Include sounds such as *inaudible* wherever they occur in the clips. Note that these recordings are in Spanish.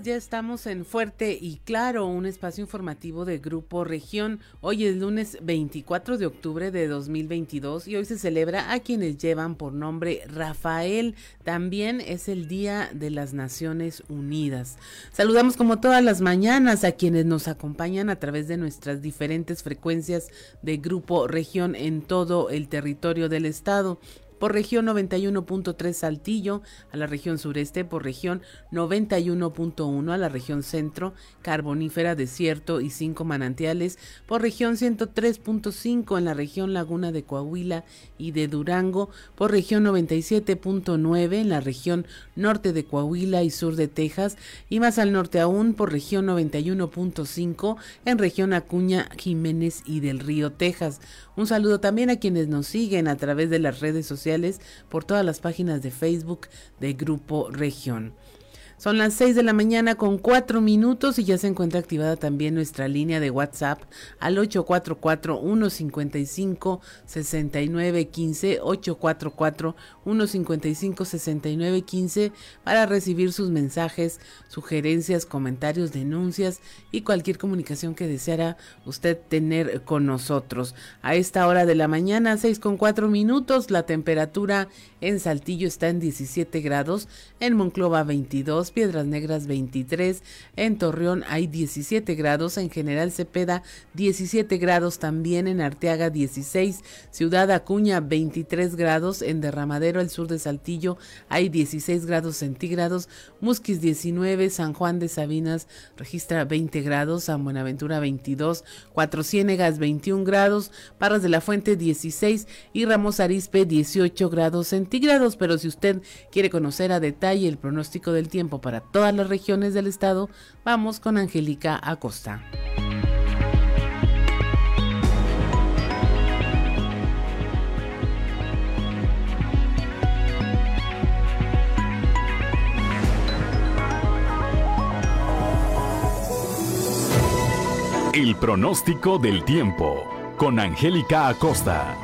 Ya estamos en Fuerte y Claro, un espacio informativo de Grupo Región. Hoy es lunes 24 de octubre de 2022 y hoy se celebra a quienes llevan por nombre Rafael. También es el Día de las Naciones Unidas. Saludamos como todas las mañanas a quienes nos acompañan a través de nuestras diferentes frecuencias de Grupo Región en todo el territorio del estado por región 91.3 Saltillo, a la región sureste por región 91.1 a la región centro, carbonífera, desierto y cinco manantiales, por región 103.5 en la región Laguna de Coahuila y de Durango, por región 97.9 en la región norte de Coahuila y sur de Texas, y más al norte aún por región 91.5 en región Acuña, Jiménez y del Río, Texas. Un saludo también a quienes nos siguen a través de las redes sociales por todas las páginas de Facebook de Grupo Región. Son las 6 de la mañana con 4 minutos y ya se encuentra activada también nuestra línea de WhatsApp al 844-155-6915, 844-155-6915 para recibir sus mensajes, sugerencias, comentarios, denuncias y cualquier comunicación que deseara usted tener con nosotros. A esta hora de la mañana, 6 con 4 minutos, la temperatura en Saltillo está en 17 grados, en Monclova 22, Piedras Negras 23, en Torreón hay 17 grados, en General Cepeda 17 grados, también en Arteaga 16, Ciudad Acuña 23 grados, en Derramadero, el sur de Saltillo hay 16 grados centígrados, Musquis 19, San Juan de Sabinas registra 20 grados, San Buenaventura 22, Cuatro Ciénegas 21 grados, Parras de la Fuente 16 y Ramos Arispe 18 grados centígrados, pero si usted quiere conocer a detalle el pronóstico del tiempo para todas las regiones del estado, vamos con Angélica Acosta. El pronóstico del tiempo con Angélica Acosta.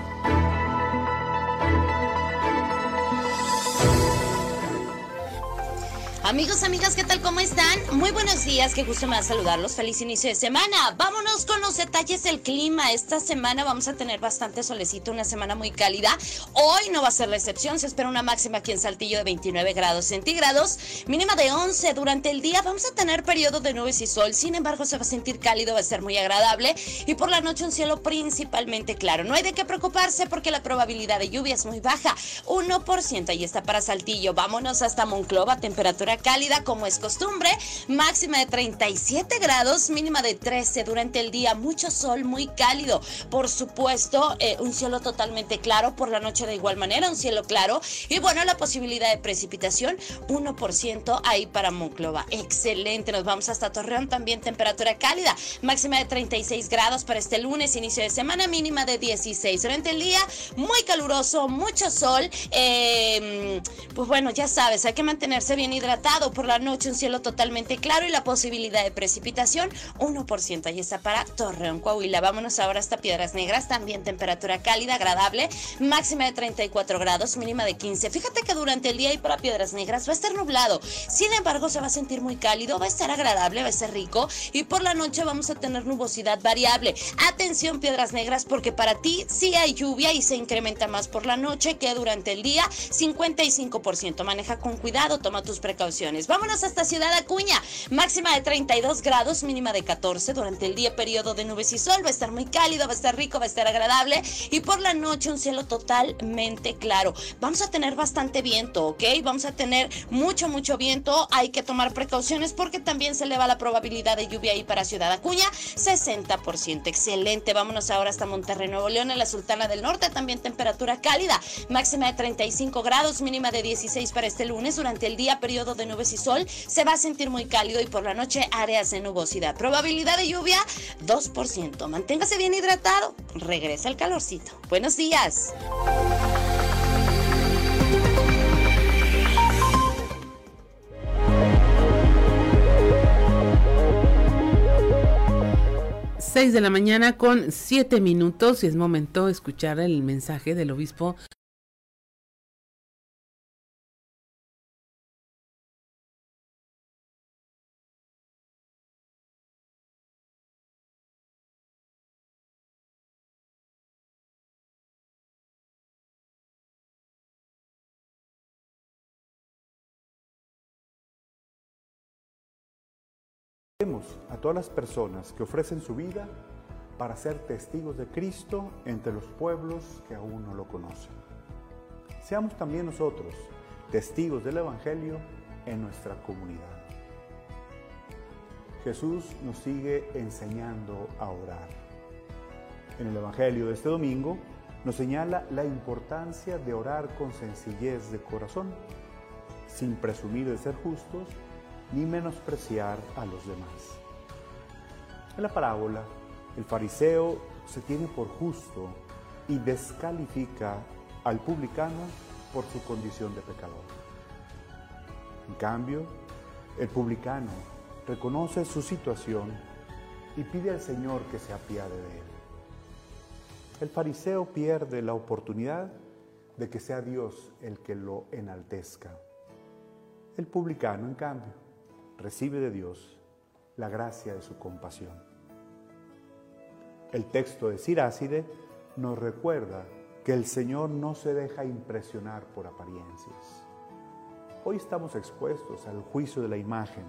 Amigos, amigas, ¿qué tal? ¿Cómo están? Muy buenos días, qué gusto me da saludarlos. Feliz inicio de semana. Vámonos con los detalles del clima. Esta semana vamos a tener bastante solecito, una semana muy cálida. Hoy no va a ser la excepción, se espera una máxima aquí en Saltillo de 29 grados centígrados, mínima de 11. Durante el día vamos a tener periodo de nubes y sol, sin embargo se va a sentir cálido, va a ser muy agradable y por la noche un cielo principalmente claro. No hay de qué preocuparse porque la probabilidad de lluvia es muy baja, 1%. Ahí está para Saltillo. Vámonos hasta Monclova, temperatura cálida como es costumbre, máxima de 37 grados, mínima de 13 durante el día, mucho sol, muy cálido. Por supuesto, eh, un cielo totalmente claro, por la noche de igual manera, un cielo claro. Y bueno, la posibilidad de precipitación, 1% ahí para Monclova. Excelente, nos vamos hasta Torreón, también temperatura cálida, máxima de 36 grados para este lunes, inicio de semana, mínima de 16. Durante el día, muy caluroso, mucho sol. Eh, pues bueno, ya sabes, hay que mantenerse bien hidratado por la noche, un cielo totalmente claro y la posibilidad de precipitación 1%. Ahí está para Torreón, Coahuila. Vámonos ahora hasta Piedras Negras, también temperatura cálida, agradable, máxima de 34 grados, mínima de 15. Fíjate que durante el día y para Piedras Negras va a estar nublado. Sin embargo, se va a sentir muy cálido, va a estar agradable, va a ser rico y por la noche vamos a tener nubosidad variable. Atención, Piedras Negras, porque para ti sí hay lluvia y se incrementa más por la noche que durante el día, 55%. Maneja con cuidado, toma tus precauciones Vámonos hasta Ciudad Acuña. Máxima de 32 grados, mínima de 14. Durante el día, periodo de nubes y sol. Va a estar muy cálido, va a estar rico, va a estar agradable. Y por la noche, un cielo totalmente claro. Vamos a tener bastante viento, ¿ok? Vamos a tener mucho, mucho viento. Hay que tomar precauciones porque también se eleva la probabilidad de lluvia ahí para Ciudad Acuña. 60%. Excelente. Vámonos ahora hasta Monterrey, Nuevo León, en la Sultana del Norte. También temperatura cálida. Máxima de 35 grados, mínima de 16 para este lunes. Durante el día, periodo de nubes y sol, se va a sentir muy cálido y por la noche áreas de nubosidad. Probabilidad de lluvia 2%. Manténgase bien hidratado. Regresa el calorcito. Buenos días. De la mañana con siete minutos y es momento de escuchar el mensaje del obispo a todas las personas que ofrecen su vida para ser testigos de Cristo entre los pueblos que aún no lo conocen. Seamos también nosotros testigos del Evangelio en nuestra comunidad. Jesús nos sigue enseñando a orar. En el Evangelio de este domingo nos señala la importancia de orar con sencillez de corazón, sin presumir de ser justos ni menospreciar a los demás. En la parábola, el fariseo se tiene por justo y descalifica al publicano por su condición de pecador. En cambio, el publicano reconoce su situación y pide al Señor que se apiade de él. El fariseo pierde la oportunidad de que sea Dios el que lo enaltezca. El publicano, en cambio, recibe de Dios la gracia de su compasión. El texto de Siráside nos recuerda que el Señor no se deja impresionar por apariencias. Hoy estamos expuestos al juicio de la imagen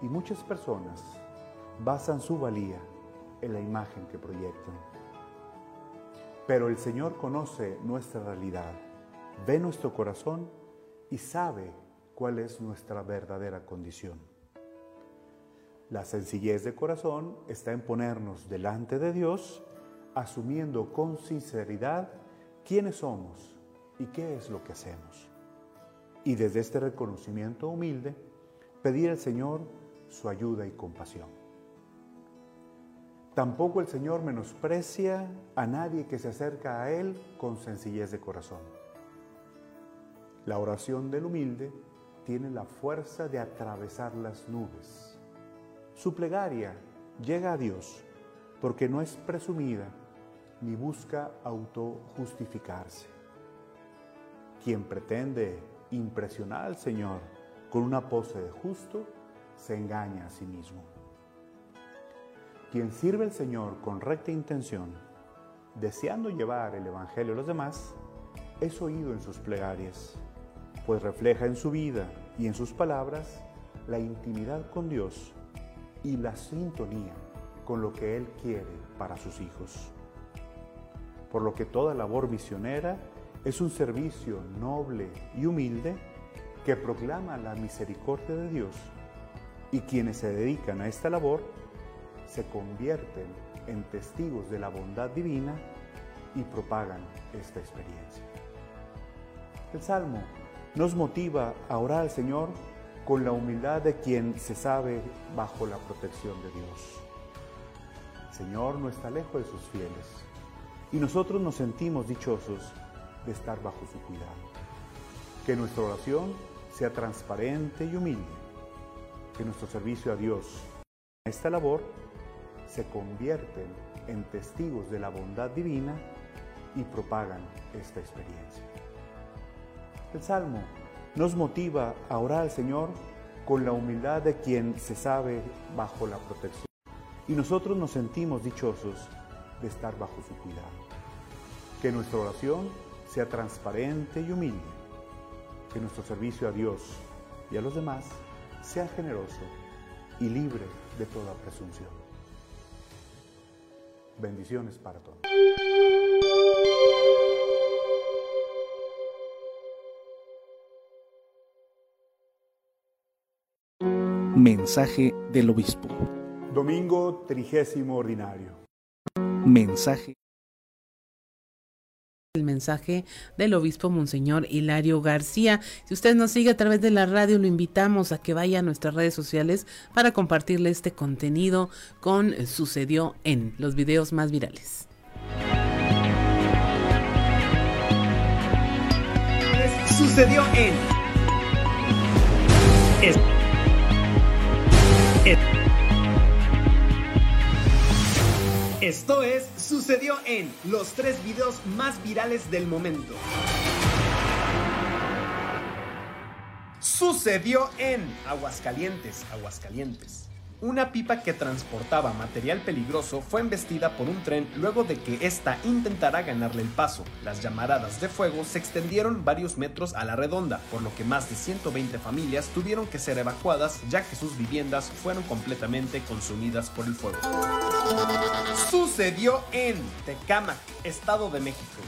y muchas personas basan su valía en la imagen que proyectan. Pero el Señor conoce nuestra realidad, ve nuestro corazón y sabe cuál es nuestra verdadera condición. La sencillez de corazón está en ponernos delante de Dios, asumiendo con sinceridad quiénes somos y qué es lo que hacemos. Y desde este reconocimiento humilde, pedir al Señor su ayuda y compasión. Tampoco el Señor menosprecia a nadie que se acerca a Él con sencillez de corazón. La oración del humilde tiene la fuerza de atravesar las nubes. Su plegaria llega a Dios porque no es presumida ni busca autojustificarse. Quien pretende impresionar al Señor con una pose de justo se engaña a sí mismo. Quien sirve al Señor con recta intención, deseando llevar el Evangelio a los demás, es oído en sus plegarias, pues refleja en su vida y en sus palabras la intimidad con Dios y la sintonía con lo que Él quiere para sus hijos. Por lo que toda labor misionera es un servicio noble y humilde que proclama la misericordia de Dios y quienes se dedican a esta labor se convierten en testigos de la bondad divina y propagan esta experiencia. El Salmo nos motiva a orar al Señor con la humildad de quien se sabe bajo la protección de Dios. El Señor no está lejos de sus fieles y nosotros nos sentimos dichosos de estar bajo su cuidado. Que nuestra oración sea transparente y humilde. Que nuestro servicio a Dios en esta labor se convierten en testigos de la bondad divina y propagan esta experiencia. El Salmo nos motiva a orar al Señor con la humildad de quien se sabe bajo la protección. Y nosotros nos sentimos dichosos de estar bajo su cuidado. Que nuestra oración sea transparente y humilde. Que nuestro servicio a Dios y a los demás sea generoso y libre de toda presunción. Bendiciones para todos. Mensaje del Obispo. Domingo trigésimo ordinario. Mensaje. El mensaje del obispo Monseñor Hilario García. Si usted nos sigue a través de la radio, lo invitamos a que vaya a nuestras redes sociales para compartirle este contenido con Sucedió en los videos más virales. Sucedió en. Es- es- Esto es Sucedió en los tres videos más virales del momento. Sucedió en Aguascalientes, Aguascalientes. Una pipa que transportaba material peligroso fue embestida por un tren luego de que ésta intentara ganarle el paso. Las llamaradas de fuego se extendieron varios metros a la redonda, por lo que más de 120 familias tuvieron que ser evacuadas ya que sus viviendas fueron completamente consumidas por el fuego. Sucedió en Tecámac, Estado de México.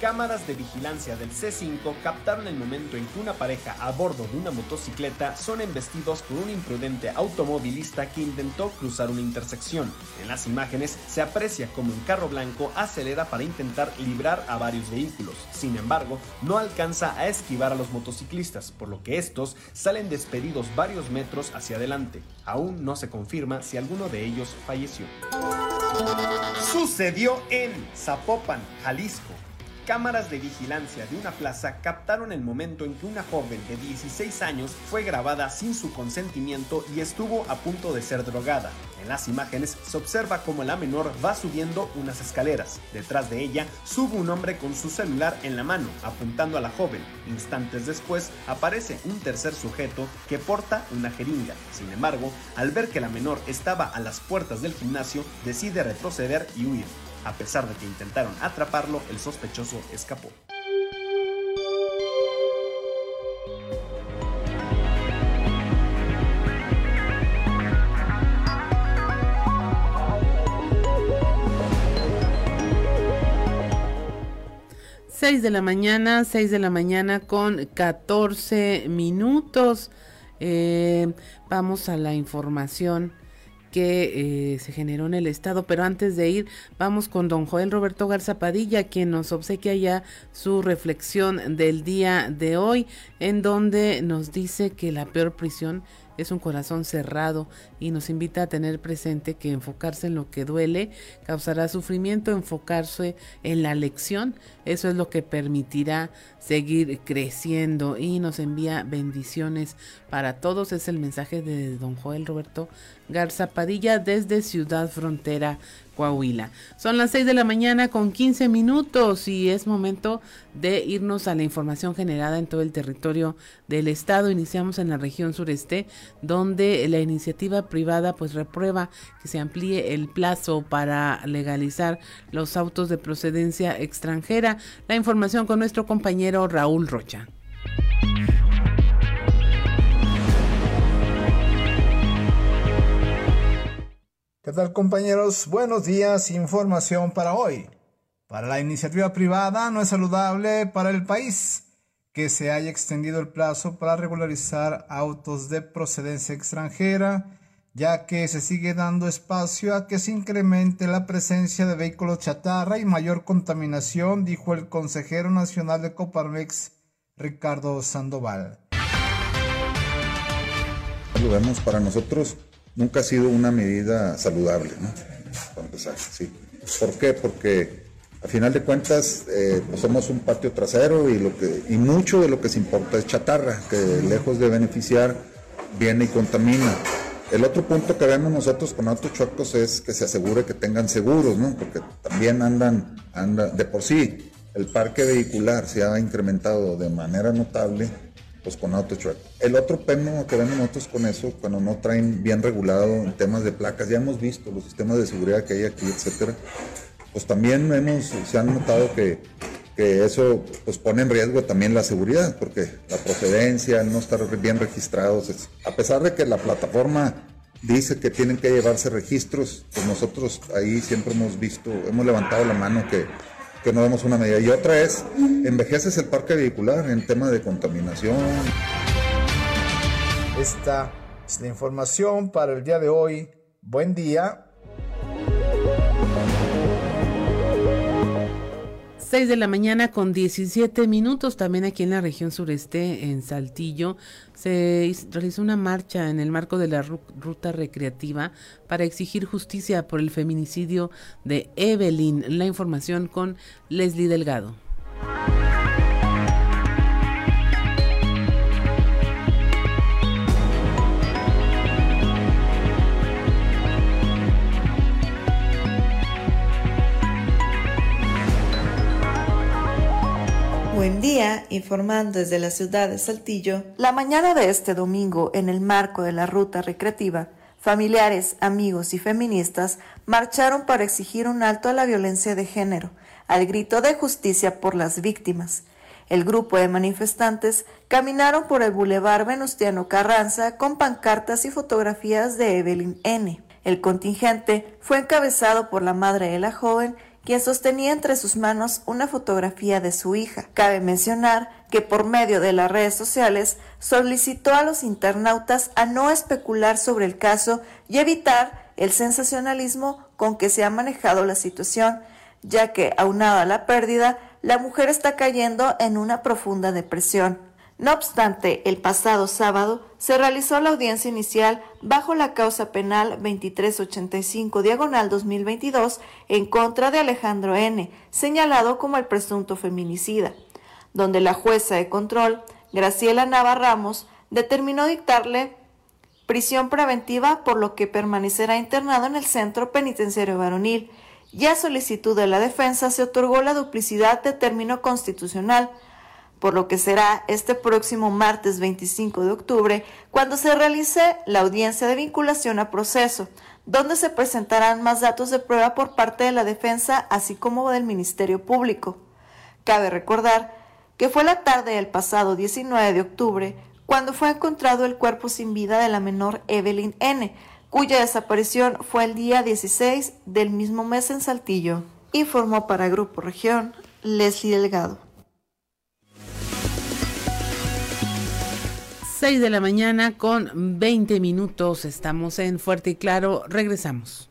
Cámaras de vigilancia del C5 captaron el momento en que una pareja a bordo de una motocicleta son embestidos por un imprudente automovilista que intentó cruzar una intersección. En las imágenes se aprecia como un carro blanco acelera para intentar librar a varios vehículos. Sin embargo, no alcanza a esquivar a los motociclistas, por lo que estos salen despedidos varios metros hacia adelante. Aún no se confirma si alguno de ellos falleció. Sucedió en Zapopan, Jalisco. Cámaras de vigilancia de una plaza captaron el momento en que una joven de 16 años fue grabada sin su consentimiento y estuvo a punto de ser drogada. En las imágenes se observa cómo la menor va subiendo unas escaleras. Detrás de ella sube un hombre con su celular en la mano, apuntando a la joven. Instantes después aparece un tercer sujeto que porta una jeringa. Sin embargo, al ver que la menor estaba a las puertas del gimnasio, decide retroceder y huir. A pesar de que intentaron atraparlo, el sospechoso escapó. Seis de la mañana, 6 de la mañana con 14 minutos. Eh, vamos a la información que eh, se generó en el estado, pero antes de ir, vamos con don Joel Roberto Garza Padilla, quien nos obsequia ya su reflexión del día de hoy, en donde nos dice que la peor prisión es un corazón cerrado y nos invita a tener presente que enfocarse en lo que duele causará sufrimiento, enfocarse en la lección, eso es lo que permitirá seguir creciendo y nos envía bendiciones para todos. Es el mensaje de don Joel Roberto Garza Padilla desde Ciudad Frontera Coahuila. Son las 6 de la mañana con 15 minutos y es momento de irnos a la información generada en todo el territorio del estado. Iniciamos en la región sureste, donde la iniciativa privada pues reprueba que se amplíe el plazo para legalizar los autos de procedencia extranjera. La información con nuestro compañero Raúl Rocha. ¿Qué tal compañeros? Buenos días, información para hoy. Para la iniciativa privada no es saludable para el país que se haya extendido el plazo para regularizar autos de procedencia extranjera, ya que se sigue dando espacio a que se incremente la presencia de vehículos chatarra y mayor contaminación, dijo el consejero nacional de Coparmex, Ricardo Sandoval. Vemos para nosotros nunca ha sido una medida saludable, ¿no? Sí. ¿Por qué? Porque a final de cuentas eh, pues somos un patio trasero y, lo que, y mucho de lo que se importa es chatarra, que lejos de beneficiar viene y contamina. El otro punto que vemos nosotros con autos chuecos es que se asegure que tengan seguros, ¿no? Porque también andan, andan de por sí, el parque vehicular se ha incrementado de manera notable pues con AutoTrack. El otro tema que vemos nosotros con eso, cuando no traen bien regulado en temas de placas, ya hemos visto los sistemas de seguridad que hay aquí, etcétera, pues también hemos, se han notado que, que eso pues pone en riesgo también la seguridad, porque la procedencia, no estar bien registrados, a pesar de que la plataforma dice que tienen que llevarse registros, pues nosotros ahí siempre hemos visto, hemos levantado la mano que que no vemos una medida. Y otra es, envejeces el parque vehicular en tema de contaminación. Esta es la información para el día de hoy. Buen día. 6 de la mañana con 17 minutos, también aquí en la región sureste, en Saltillo, se realizó una marcha en el marco de la ruta recreativa para exigir justicia por el feminicidio de Evelyn. La información con Leslie Delgado. Buen día, informando desde la ciudad de Saltillo. La mañana de este domingo, en el marco de la ruta recreativa, familiares, amigos y feministas marcharon para exigir un alto a la violencia de género, al grito de justicia por las víctimas. El grupo de manifestantes caminaron por el bulevar Venustiano Carranza con pancartas y fotografías de Evelyn N. El contingente fue encabezado por la madre de la joven quien sostenía entre sus manos una fotografía de su hija. Cabe mencionar que por medio de las redes sociales solicitó a los internautas a no especular sobre el caso y evitar el sensacionalismo con que se ha manejado la situación, ya que, aunada a la pérdida, la mujer está cayendo en una profunda depresión. No obstante, el pasado sábado se realizó la audiencia inicial bajo la causa penal 2385 diagonal 2022 en contra de Alejandro N., señalado como el presunto feminicida, donde la jueza de control, Graciela Nava Ramos, determinó dictarle prisión preventiva por lo que permanecerá internado en el centro penitenciario varonil. Y a solicitud de la defensa se otorgó la duplicidad de término constitucional, por lo que será este próximo martes 25 de octubre cuando se realice la audiencia de vinculación a proceso, donde se presentarán más datos de prueba por parte de la defensa así como del Ministerio Público. Cabe recordar que fue la tarde del pasado 19 de octubre cuando fue encontrado el cuerpo sin vida de la menor Evelyn N., cuya desaparición fue el día 16 del mismo mes en Saltillo. Informó para Grupo Región Leslie Delgado. 6 de la mañana con 20 minutos. Estamos en Fuerte y Claro. Regresamos.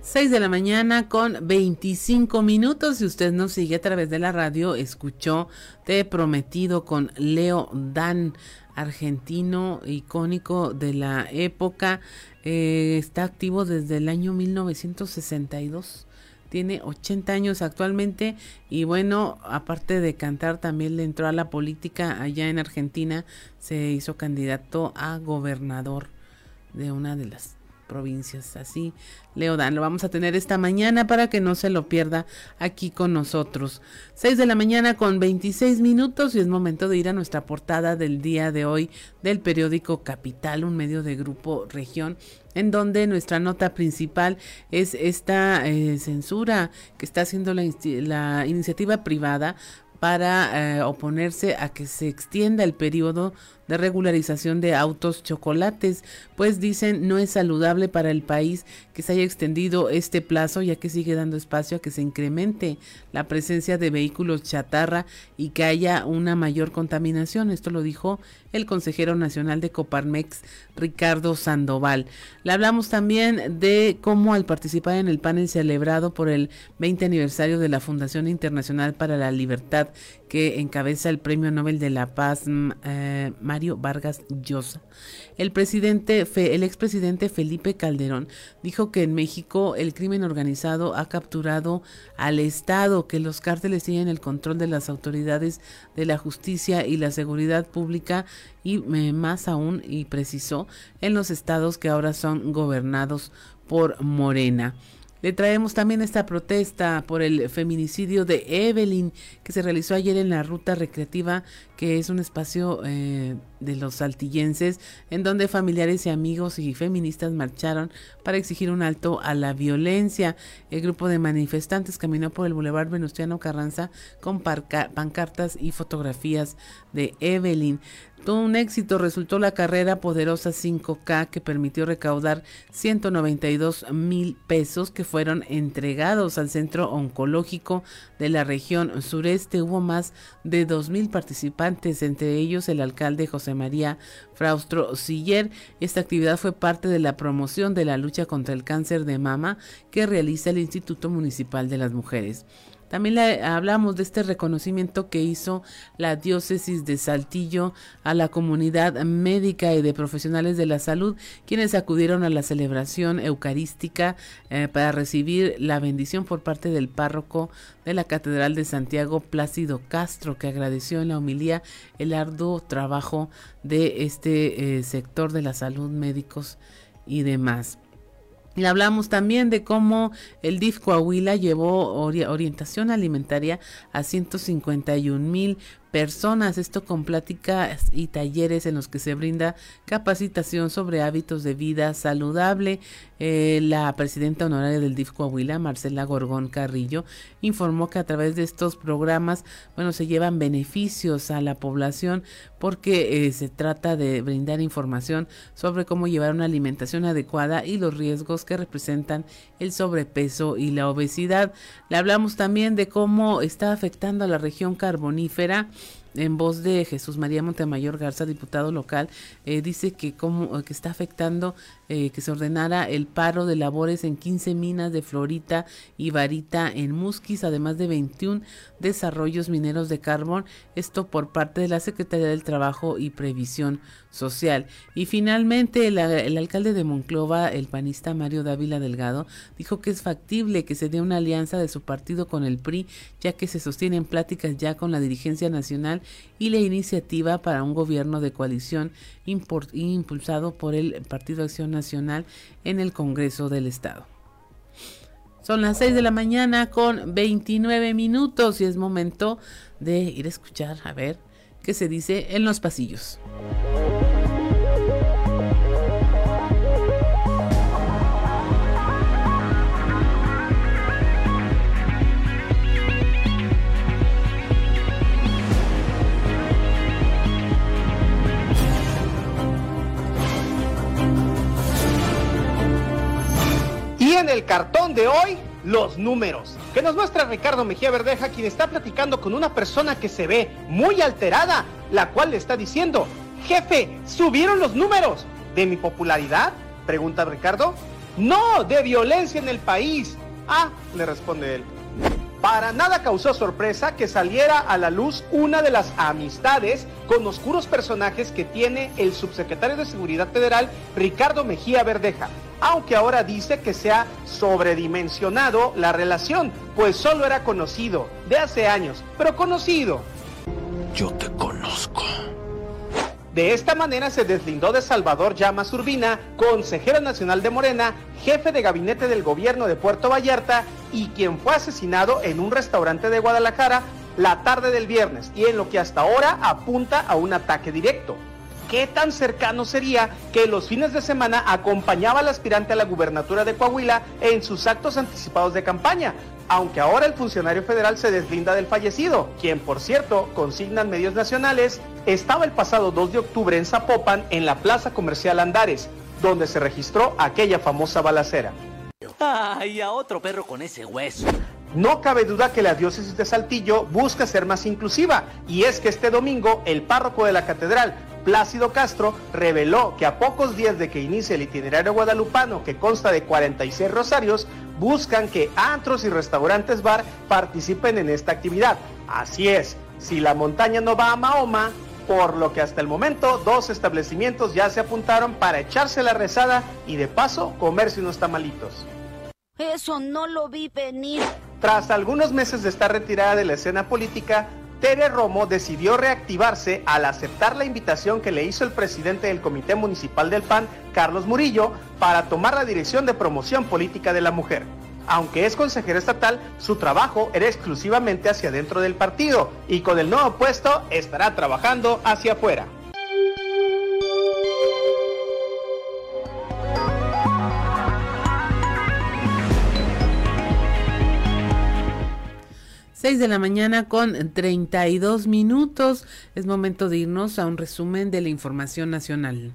Seis de la mañana con 25 minutos. Si usted nos sigue a través de la radio, escuchó Te Prometido con Leo Dan, argentino icónico de la época. Eh, está activo desde el año 1962 tiene 80 años actualmente y bueno, aparte de cantar, también le entró a la política allá en Argentina, se hizo candidato a gobernador de una de las provincias. Así, Leodan, lo vamos a tener esta mañana para que no se lo pierda aquí con nosotros. 6 de la mañana con 26 minutos y es momento de ir a nuestra portada del día de hoy del periódico Capital, un medio de grupo región en donde nuestra nota principal es esta eh, censura que está haciendo la, iniciativa privada para eh, oponerse a que se extienda el periodo de regularización de autos chocolates, pues dicen no es saludable para el país que se haya extendido este plazo ya que sigue dando espacio a que se incremente la presencia de vehículos chatarra y que haya una mayor contaminación. Esto lo dijo el consejero nacional de Coparmex, Ricardo Sandoval. Le hablamos también de cómo al participar en el panel celebrado por el 20 aniversario de la Fundación Internacional para la Libertad que encabeza el Premio Nobel de la Paz, mm, eh, Vargas Llosa. El presidente, el expresidente Felipe Calderón dijo que en México el crimen organizado ha capturado al Estado, que los cárteles tienen el control de las autoridades de la justicia y la seguridad pública y eh, más aún, y precisó, en los estados que ahora son gobernados por Morena. Le traemos también esta protesta por el feminicidio de Evelyn que se realizó ayer en la ruta recreativa, que es un espacio eh, de los saltillenses, en donde familiares y amigos y feministas marcharon para exigir un alto a la violencia. El grupo de manifestantes caminó por el Boulevard Venustiano Carranza con pancartas y fotografías de Evelyn. Todo un éxito resultó la carrera poderosa 5K que permitió recaudar 192 mil pesos que fueron entregados al centro oncológico de la región sureste. Hubo más de 2 mil participantes, entre ellos el alcalde José María Fraustro Siller. Esta actividad fue parte de la promoción de la lucha contra el cáncer de mama que realiza el Instituto Municipal de las Mujeres. También le hablamos de este reconocimiento que hizo la diócesis de Saltillo a la comunidad médica y de profesionales de la salud, quienes acudieron a la celebración eucarística eh, para recibir la bendición por parte del párroco de la Catedral de Santiago, Plácido Castro, que agradeció en la homilía el arduo trabajo de este eh, sector de la salud, médicos y demás. Le hablamos también de cómo el DIF Coahuila llevó orientación alimentaria a 151 mil personas, esto con pláticas y talleres en los que se brinda capacitación sobre hábitos de vida saludable. Eh, la presidenta honoraria del DIF Coahuila, Marcela Gorgón Carrillo, informó que a través de estos programas, bueno, se llevan beneficios a la población porque eh, se trata de brindar información sobre cómo llevar una alimentación adecuada y los riesgos que representan el sobrepeso y la obesidad. Le hablamos también de cómo está afectando a la región carbonífera en voz de Jesús María Montemayor Garza, diputado local, eh, dice que, como, que está afectando eh, que se ordenara el paro de labores en 15 minas de Florita y Varita en Musquis, además de 21 desarrollos mineros de carbón, esto por parte de la Secretaría del Trabajo y Previsión Social. Y finalmente el, alcalde de Monclova, el panista Mario Dávila Delgado, dijo que es factible que se dé una alianza de su partido con el PRI, ya que se sostienen pláticas ya con la dirigencia nacional y la iniciativa para un gobierno de coalición impulsado por el Partido Acción Nacional en el Congreso del Estado. Son las 6 de la mañana con 29 minutos y es momento de ir a escuchar a ver qué se dice en los pasillos. en el cartón de hoy, los números. Que nos muestra Ricardo Mejía Verdeja, quien está platicando con una persona que se ve muy alterada, la cual le está diciendo, jefe, subieron los números. ¿De mi popularidad? Pregunta Ricardo. No, de violencia en el país. Ah, le responde él. Para nada causó sorpresa que saliera a la luz una de las amistades con oscuros personajes que tiene el subsecretario de Seguridad Federal, Ricardo Mejía Verdeja, aunque ahora dice que se ha sobredimensionado la relación, pues solo era conocido de hace años, pero conocido. Yo te conozco. De esta manera se deslindó de Salvador Llamas Urbina, consejero nacional de Morena, jefe de gabinete del gobierno de Puerto Vallarta y quien fue asesinado en un restaurante de Guadalajara la tarde del viernes y en lo que hasta ahora apunta a un ataque directo. ¿Qué tan cercano sería que los fines de semana acompañaba al aspirante a la gubernatura de Coahuila en sus actos anticipados de campaña? aunque ahora el funcionario federal se deslinda del fallecido, quien por cierto, consignan medios nacionales, estaba el pasado 2 de octubre en Zapopan en la plaza comercial Andares, donde se registró aquella famosa balacera. Ay, a otro perro con ese hueso. No cabe duda que la diócesis de Saltillo busca ser más inclusiva y es que este domingo el párroco de la catedral, Plácido Castro, reveló que a pocos días de que inicie el itinerario guadalupano que consta de 46 rosarios, buscan que antros y restaurantes bar participen en esta actividad. Así es, si la montaña no va a Mahoma, por lo que hasta el momento dos establecimientos ya se apuntaron para echarse la rezada y de paso comerse unos tamalitos. Eso no lo vi venir. Tras algunos meses de estar retirada de la escena política, Tere Romo decidió reactivarse al aceptar la invitación que le hizo el presidente del Comité Municipal del PAN, Carlos Murillo, para tomar la dirección de promoción política de la mujer. Aunque es consejera estatal, su trabajo era exclusivamente hacia dentro del partido y con el nuevo puesto estará trabajando hacia afuera. 6 de la mañana con 32 minutos. Es momento de irnos a un resumen de la información nacional.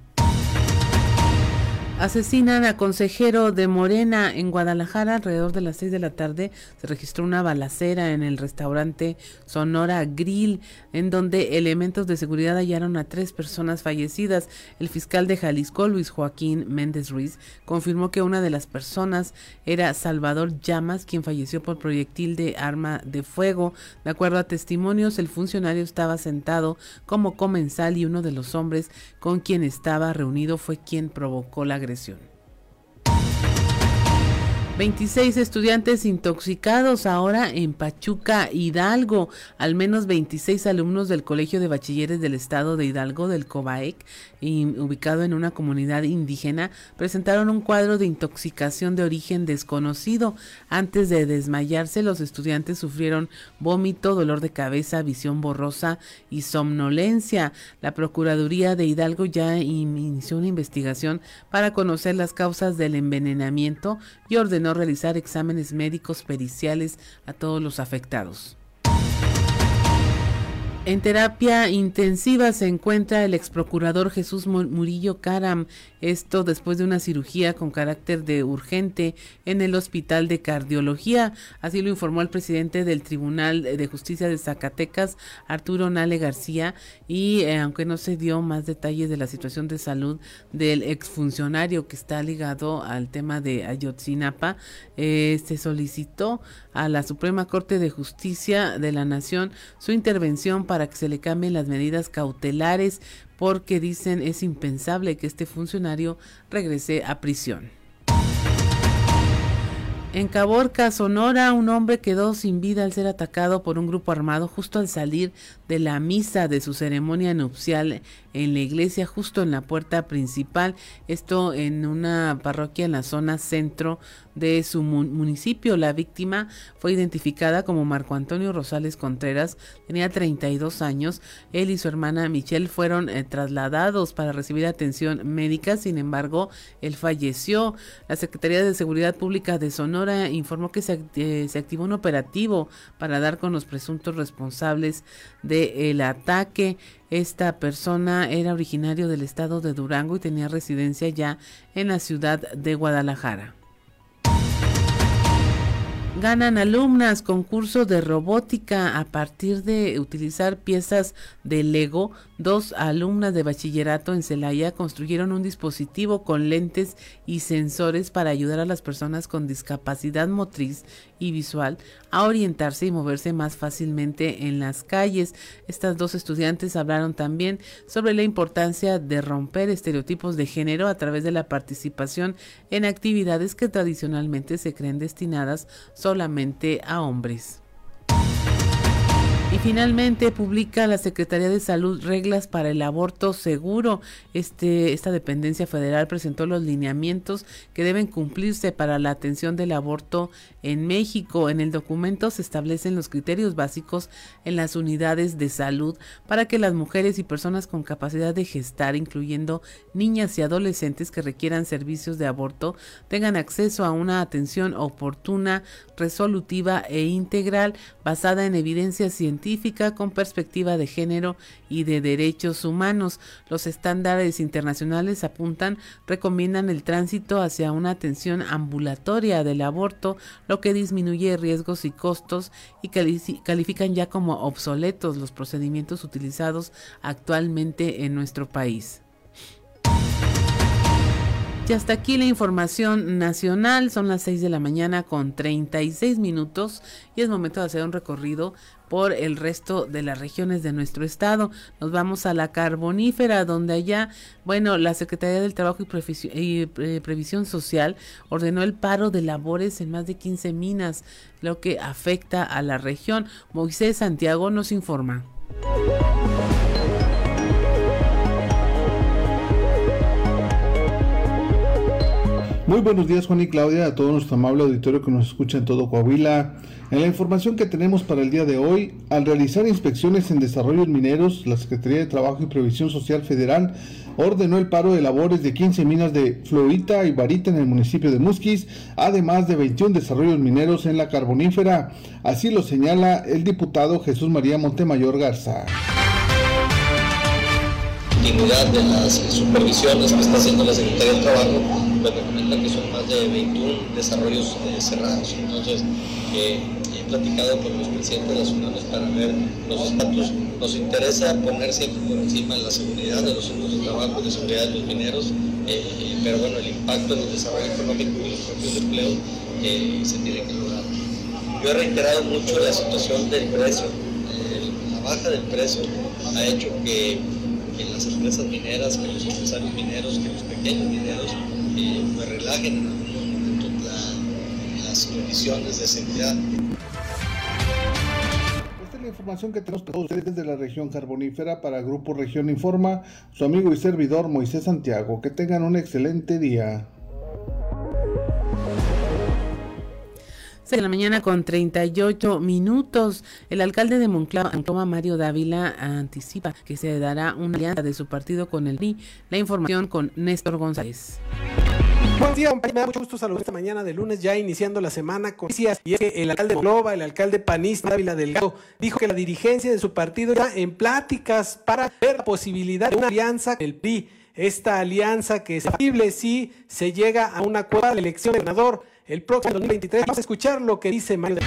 Asesinan a consejero de Morena en Guadalajara alrededor de las 6 de la tarde. Se registró una balacera en el restaurante Sonora Grill, en donde elementos de seguridad hallaron a tres personas fallecidas. El fiscal de Jalisco, Luis Joaquín Méndez Ruiz, confirmó que una de las personas era Salvador Llamas, quien falleció por proyectil de arma de fuego. De acuerdo a testimonios, el funcionario estaba sentado como comensal y uno de los hombres con quien estaba reunido fue quien provocó la agresión 26 estudiantes intoxicados ahora en Pachuca, Hidalgo. Al menos 26 alumnos del Colegio de Bachilleres del Estado de Hidalgo, del COBAEC, ubicado en una comunidad indígena, presentaron un cuadro de intoxicación de origen desconocido. Antes de desmayarse, los estudiantes sufrieron vómito, dolor de cabeza, visión borrosa y somnolencia. La Procuraduría de Hidalgo ya inició una investigación para conocer las causas del envenenamiento y ordenó realizar exámenes médicos periciales a todos los afectados. En terapia intensiva se encuentra el ex procurador Jesús Murillo Caram, esto después de una cirugía con carácter de urgente en el Hospital de Cardiología. Así lo informó el presidente del Tribunal de Justicia de Zacatecas, Arturo Nale García, y eh, aunque no se dio más detalles de la situación de salud del exfuncionario que está ligado al tema de Ayotzinapa, eh, se solicitó a la Suprema Corte de Justicia de la Nación su intervención para que se le cambien las medidas cautelares porque dicen es impensable que este funcionario regrese a prisión. En Caborca, Sonora, un hombre quedó sin vida al ser atacado por un grupo armado justo al salir de la misa de su ceremonia nupcial en la iglesia, justo en la puerta principal. Esto en una parroquia en la zona centro de su municipio. La víctima fue identificada como Marco Antonio Rosales Contreras, tenía 32 años. Él y su hermana Michelle fueron eh, trasladados para recibir atención médica, sin embargo, él falleció. La Secretaría de Seguridad Pública de Sonora informó que se, eh, se activó un operativo para dar con los presuntos responsables del ataque. Esta persona era originario del estado de Durango y tenía residencia ya en la ciudad de Guadalajara. Ganan alumnas concurso de robótica a partir de utilizar piezas de Lego. Dos alumnas de bachillerato en Celaya construyeron un dispositivo con lentes y sensores para ayudar a las personas con discapacidad motriz y visual a orientarse y moverse más fácilmente en las calles. Estas dos estudiantes hablaron también sobre la importancia de romper estereotipos de género a través de la participación en actividades que tradicionalmente se creen destinadas solamente a hombres. Y finalmente publica la Secretaría de Salud reglas para el aborto seguro. Este, esta dependencia federal presentó los lineamientos que deben cumplirse para la atención del aborto en México. En el documento se establecen los criterios básicos en las unidades de salud para que las mujeres y personas con capacidad de gestar, incluyendo niñas y adolescentes que requieran servicios de aborto, tengan acceso a una atención oportuna, resolutiva e integral basada en evidencia científica con perspectiva de género y de derechos humanos. Los estándares internacionales apuntan, recomiendan el tránsito hacia una atención ambulatoria del aborto, lo que disminuye riesgos y costos y califican ya como obsoletos los procedimientos utilizados actualmente en nuestro país. Y hasta aquí la información nacional. Son las 6 de la mañana con 36 minutos y es momento de hacer un recorrido por el resto de las regiones de nuestro estado. Nos vamos a la carbonífera, donde allá, bueno, la Secretaría del Trabajo y, eh, Previsión Social ordenó el paro de labores en más de 15 minas, lo que afecta a la región. Moisés Santiago nos informa. Muy buenos días Juan y Claudia, a todo nuestro amable auditorio que nos escucha en todo Coahuila. En la información que tenemos para el día de hoy, al realizar inspecciones en desarrollos mineros, la Secretaría de Trabajo y Previsión Social Federal ordenó el paro de labores de 15 minas de fluorita y varita en el municipio de Musquis, además de 21 desarrollos mineros en la carbonífera. Así lo señala el diputado Jesús María Montemayor Garza de las supervisiones que está haciendo la Secretaría del Trabajo, pues me comenta que son más de 21 desarrollos eh, cerrados. Entonces, eh, he platicado con los presidentes de las uniones para ver los estatus. Nos interesa poner siempre por encima la seguridad de los centros de trabajo la seguridad de los mineros, eh, pero bueno, el impacto en el desarrollo económico y los propios empleos se tiene que lograr. Yo he reiterado mucho la situación del precio. la baja del precio ha hecho que que las empresas mineras, que los empresarios mineros, que los pequeños mineros eh, pues relajen en algún momento las condiciones de seguridad. Esta es la información que tenemos para ustedes desde la región carbonífera para Grupo Región Informa, su amigo y servidor Moisés Santiago. Que tengan un excelente día. de la mañana con 38 minutos. El alcalde de Monclova, Mario Dávila, anticipa que se dará una alianza de su partido con el PRI. La información con Néstor González. Buen día, Me da mucho gusto saludar esta mañana de lunes, ya iniciando la semana con noticias. Y es que el alcalde de Monclova, el alcalde panista Dávila Delgado, dijo que la dirigencia de su partido está en pláticas para ver la posibilidad de una alianza con el PRI. Esta alianza que es factible si se llega a una acuerdo de elección de gobernador el próximo 2023. Vamos a escuchar lo que dice Mario.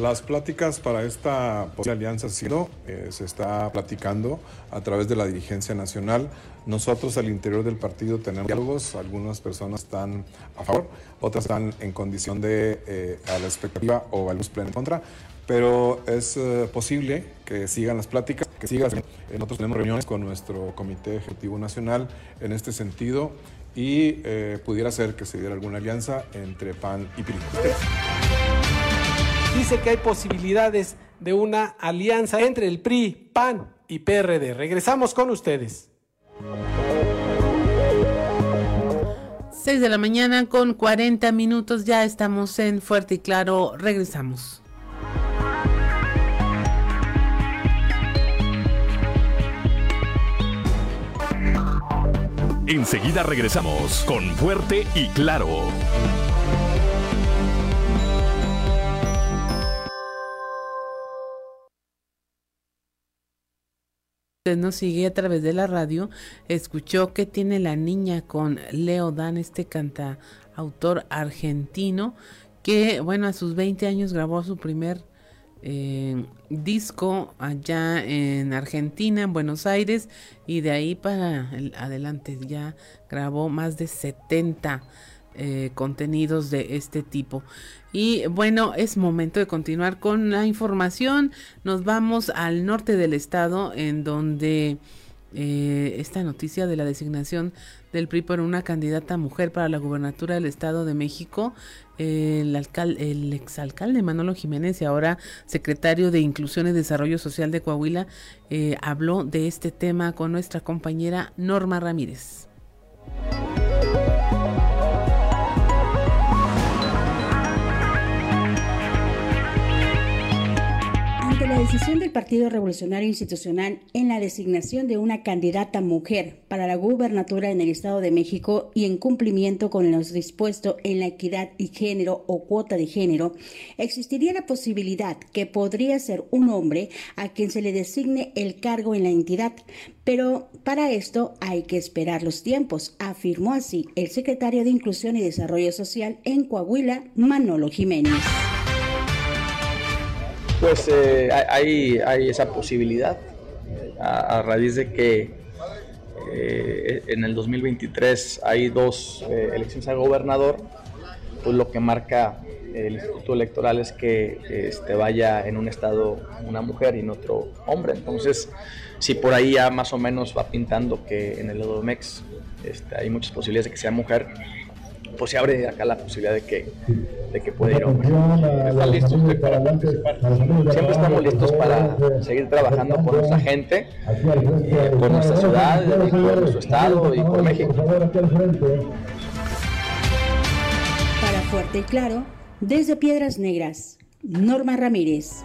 Las pláticas para esta posible alianza sido, eh, se está platicando a través de la dirigencia nacional. Nosotros al interior del partido tenemos diálogos, algunas personas están a favor, otras están en condición de eh, a la expectativa o algunos planes en contra, pero es eh, posible que sigan las pláticas, que sigan. Nosotros tenemos reuniones con nuestro Comité Ejecutivo Nacional en este sentido y eh, pudiera ser que se diera alguna alianza entre PAN y PRI. Dice que hay posibilidades de una alianza entre el PRI, PAN y PRD. Regresamos con ustedes. 6 de la mañana con 40 minutos, ya estamos en Fuerte y Claro, regresamos. Enseguida regresamos con Fuerte y Claro. Usted nos sigue a través de la radio, escuchó que tiene la niña con Leo Dan, este cantautor argentino, que bueno, a sus 20 años grabó su primer eh, disco allá en Argentina, en Buenos Aires, y de ahí para adelante ya grabó más de 70 eh, contenidos de este tipo. Y bueno, es momento de continuar con la información. Nos vamos al norte del estado, en donde eh, esta noticia de la designación del PRI por una candidata mujer para la gubernatura del Estado de México, el, alcalde, exalcalde Manolo Jiménez y ahora secretario de Inclusión y Desarrollo Social de Coahuila, eh, habló de este tema con nuestra compañera Norma Ramírez. Decisión del Partido Revolucionario Institucional en la designación de una candidata mujer para la gubernatura en el Estado de México y en cumplimiento con lo dispuesto en la equidad y género o cuota de género, existiría la posibilidad que podría ser un hombre a quien se le designe el cargo en la entidad, pero para esto hay que esperar los tiempos, afirmó así el secretario de Inclusión y Desarrollo Social en Coahuila, Manolo Jiménez pues eh, hay, esa posibilidad a, raíz de que eh, en el 2023 hay dos eh, elecciones a gobernador, pues lo que marca el Instituto Electoral es que este, vaya en un estado una mujer y en otro hombre. Entonces, si por ahí ya más o menos va pintando que en el Odomex este, hay muchas posibilidades de que sea mujer, pues se abre acá la posibilidad de que, de que pueda ir hombre. ¿Está listo usted para participar? Siempre estamos listos para seguir trabajando por nuestra gente, eh, por nuestra ciudad, por nuestro estado y por México. Para Fuerte y Claro, desde Piedras Negras, Norma Ramírez.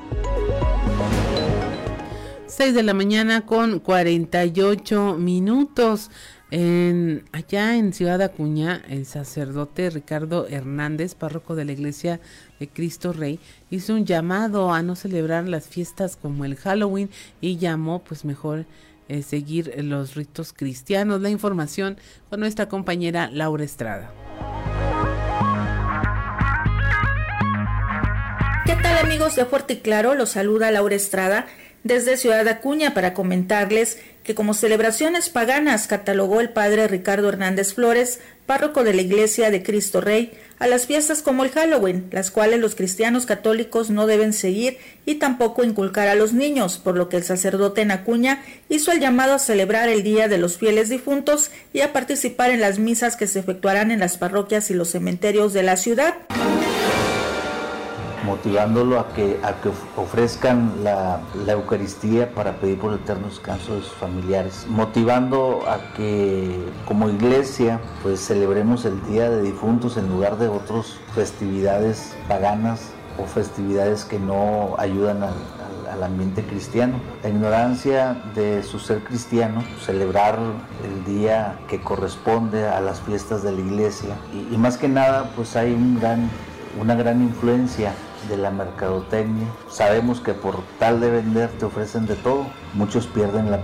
6 de la mañana con 48 minutos. Allá en Ciudad Acuña, el sacerdote Ricardo Hernández, párroco de la iglesia de Cristo Rey, hizo un llamado a no celebrar las fiestas como el Halloween y llamó pues mejor eh, seguir los ritos cristianos. La información con nuestra compañera Laura Estrada. ¿Qué tal amigos de Fuerte y Claro? Los saluda Laura Estrada desde Ciudad Acuña para comentarles que como celebraciones paganas catalogó el padre Ricardo Hernández Flores, párroco de la Iglesia de Cristo Rey, a las fiestas como el Halloween, las cuales los cristianos católicos no deben seguir y tampoco inculcar a los niños, por lo que el sacerdote en Acuña hizo el llamado a celebrar el Día de los Fieles Difuntos y a participar en las misas que se efectuarán en las parroquias y los cementerios de la ciudad motivándolo a que, a que ofrezcan la, Eucaristía para pedir por el eterno descanso de sus familiares, motivando a que como iglesia pues celebremos el Día de Difuntos en lugar de otras festividades paganas o festividades que no ayudan al, ambiente cristiano. La ignorancia de su ser cristiano, celebrar el día que corresponde a las fiestas de la iglesia y, y más que nada pues hay un gran, una gran influencia de la mercadotecnia. Sabemos que por tal de vender te ofrecen de todo. Muchos pierden el,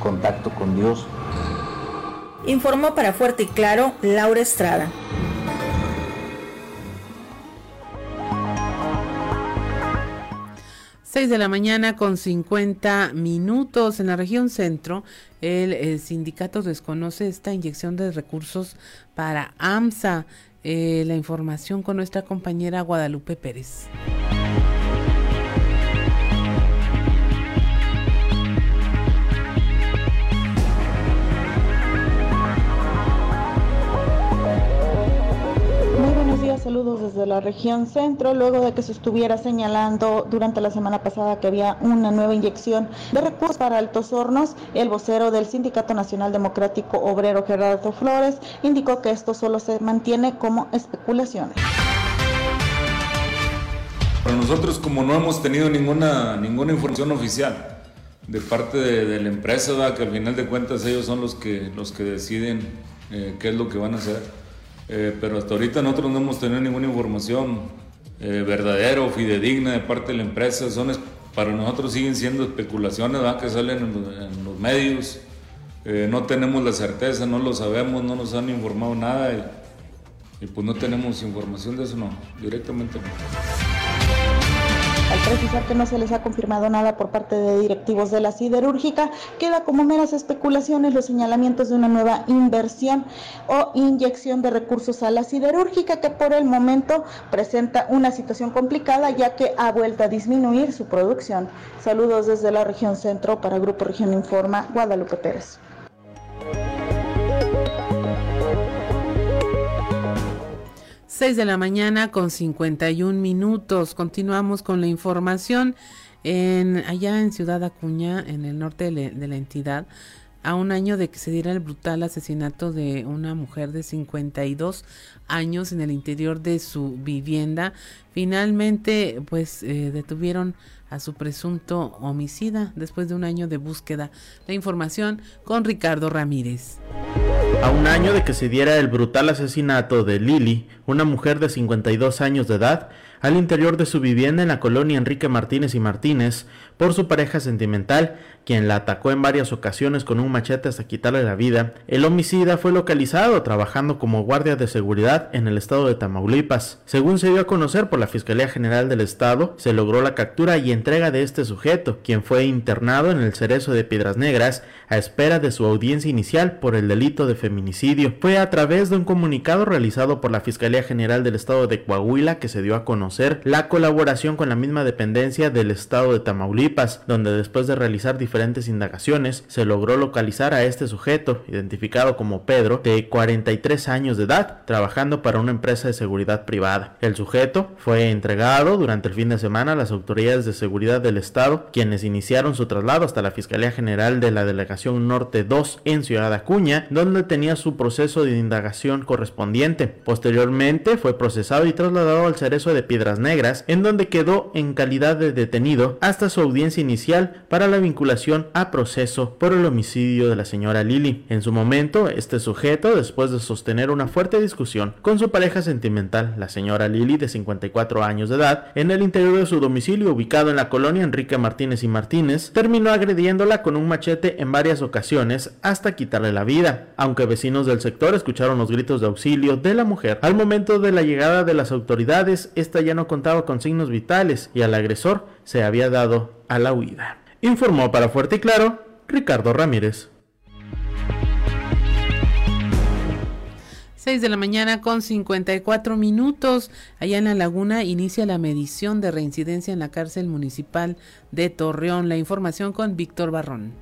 contacto con Dios. Informó para Fuerte y Claro Laura Estrada. Seis de la mañana con 50 minutos en la región centro. el, sindicato desconoce esta inyección de recursos para AMSA. Eh, la información con nuestra compañera Guadalupe Pérez. Saludos desde la región centro, luego de que se estuviera señalando durante la semana pasada que había una nueva inyección de recursos para Altos Hornos, el vocero del Sindicato Nacional Democrático Obrero Gerardo Flores indicó que esto solo se mantiene como especulaciones. Para nosotros, como no hemos tenido ninguna, ninguna información oficial de parte de, la empresa, que al final de cuentas ellos son los que, los que deciden eh, qué es lo que van a hacer eh, pero hasta ahorita nosotros no hemos tenido ninguna información eh, verdadera o fidedigna de parte de la empresa. Son para nosotros siguen siendo especulaciones ¿verdad? que salen en, los medios. Eh, no tenemos la certeza, no lo sabemos, no nos han informado nada y, y pues no tenemos información de eso, no, directamente no. Al precisar que no se les ha confirmado nada por parte de directivos de la siderúrgica, queda como meras especulaciones los señalamientos de una nueva inversión o inyección de recursos a la siderúrgica que por el momento presenta una situación complicada ya que ha vuelto a disminuir su producción. Saludos desde la región centro para Grupo Región Informa, Guadalupe Pérez. 6 de la mañana con 51 minutos. Continuamos con la información. En, allá en Ciudad Acuña, en el norte de, la entidad, a un año de que se diera el brutal asesinato de una mujer de 52 años en el interior de su vivienda, finalmente pues eh, detuvieron a su presunto homicida después de un año de búsqueda. La información con Ricardo Ramírez. A un año de que se diera el brutal asesinato de Lili, una mujer de 52 años de edad, al interior de su vivienda en la colonia Enrique Martínez y Martínez, por su pareja sentimental, quien la atacó en varias ocasiones con un machete hasta quitarle la vida, el homicida fue localizado trabajando como guardia de seguridad en el estado de Tamaulipas. Según se dio a conocer por la Fiscalía General del Estado, se logró la captura y entrega de este sujeto, quien fue internado en el cerezo de Piedras Negras a espera de su audiencia inicial por el delito de feminicidio. Fue a través de un comunicado realizado por la Fiscalía General del Estado de Coahuila que se dio a conocer la colaboración con la misma dependencia del Estado de Tamaulipas, donde después de realizar diferentes indagaciones se logró localizar a este sujeto, identificado como Pedro, de 43 años de edad, trabajando para una empresa de seguridad privada. El sujeto fue entregado durante el fin de semana a las autoridades de seguridad del Estado, quienes iniciaron su traslado hasta la Fiscalía General de la Delegación Norte 2 en Ciudad Acuña, donde tenía su proceso de indagación correspondiente. Posteriormente fue procesado y trasladado al cerezo de Piedras Negras, en donde quedó en calidad de detenido hasta su audiencia inicial para la vinculación a proceso por el homicidio de la señora Lili. En su momento, este sujeto, después de sostener una fuerte discusión con su pareja sentimental, la señora Lili, de 54 años de edad, en el interior de su domicilio ubicado en la colonia Enrique Martínez y Martínez, terminó agrediéndola con un machete en varias ocasiones hasta quitarle la vida, aunque vecinos del sector escucharon los gritos de auxilio de la mujer. Al momento de la llegada de las autoridades, esta ya no contaba con signos vitales y al agresor se había dado a la huida. Informó para Fuerte y Claro Ricardo Ramírez. 6 de la mañana con 54 minutos. Allá en la laguna inicia la medición de reincidencia en la cárcel municipal de Torreón. La información con Víctor Barrón.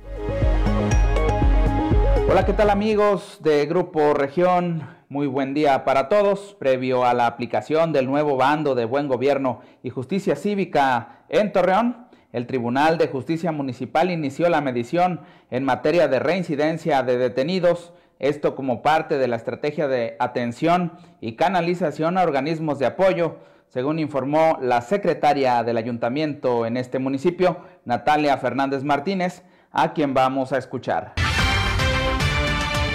Hola, ¿qué tal amigos de Grupo Región? Muy buen día para todos. Previo a la aplicación del nuevo bando de buen gobierno y justicia cívica en Torreón, el Tribunal de Justicia Municipal inició la medición en materia de reincidencia de detenidos, esto como parte de la estrategia de atención y canalización a organismos de apoyo, según informó la secretaria del ayuntamiento en este municipio, Natalia Fernández Martínez, a quien vamos a escuchar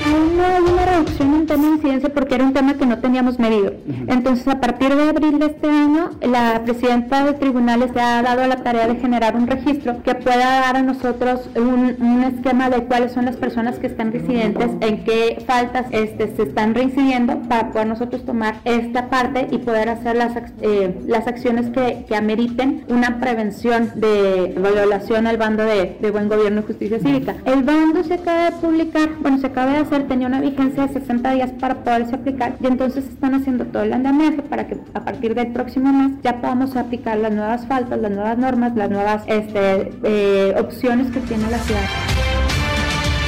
no hay una reducción en tema de incidencia porque era un tema que no teníamos medido. Entonces, a partir de abril de este año, la presidenta de tribunales se ha dado la tarea de generar un registro que pueda dar a nosotros un, esquema de cuáles son las personas que están residentes, en qué faltas este, se están reincidiendo para poder nosotros tomar esta parte y poder hacer las, eh, las acciones que, que, ameriten una prevención de violación al bando de, de buen gobierno y justicia cívica. El bando se acaba de publicar, bueno, se acaba de hacer tenía una vigencia de 60 días para poderse aplicar y entonces están haciendo todo el andamiaje para que a partir del próximo mes ya podamos aplicar las nuevas faltas, las nuevas normas, las nuevas este, eh, opciones que tiene la ciudad.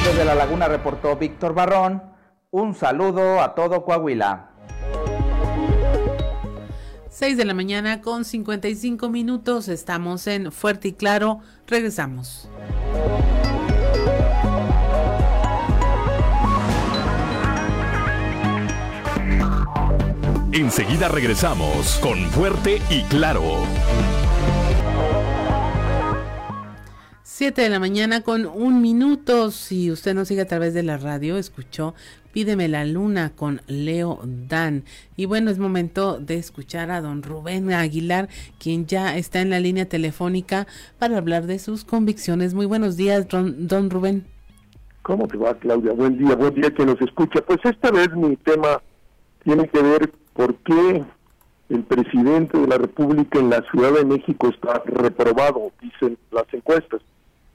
Desde La Laguna reportó Víctor Barrón. Un saludo a todo Coahuila. 6 de la mañana con 55 minutos. Estamos en Fuerte y Claro. Regresamos. Enseguida regresamos con Fuerte y Claro. 7 de la mañana con un minuto. Si usted nos sigue a través de la radio, escuchó Pídeme la luna con Leo Dan. Y bueno, es momento de escuchar a don Rubén Aguilar, quien ya está en la línea telefónica para hablar de sus convicciones. Muy buenos días, don, don Rubén. ¿Cómo te va, Claudia? Buen día, buen día que nos escucha. Pues esta vez mi tema tiene que ver por qué el presidente de la República en la Ciudad de México está reprobado, dicen las encuestas.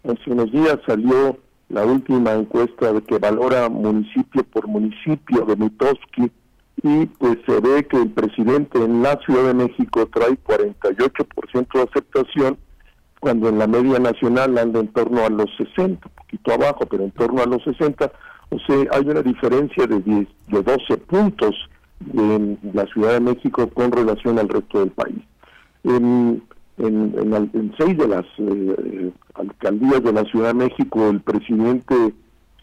Hace unos días salió la última encuesta de que valora municipio por municipio de y pues se ve que el presidente en la Ciudad de México trae 48% de aceptación cuando en la media nacional anda en torno a los 60, un poquito abajo, pero en torno a los 60, o sea, hay una diferencia de, 10, de 12 puntos en la Ciudad de México con relación al resto del país. En, en, seis de las eh, alcaldías de la Ciudad de México el presidente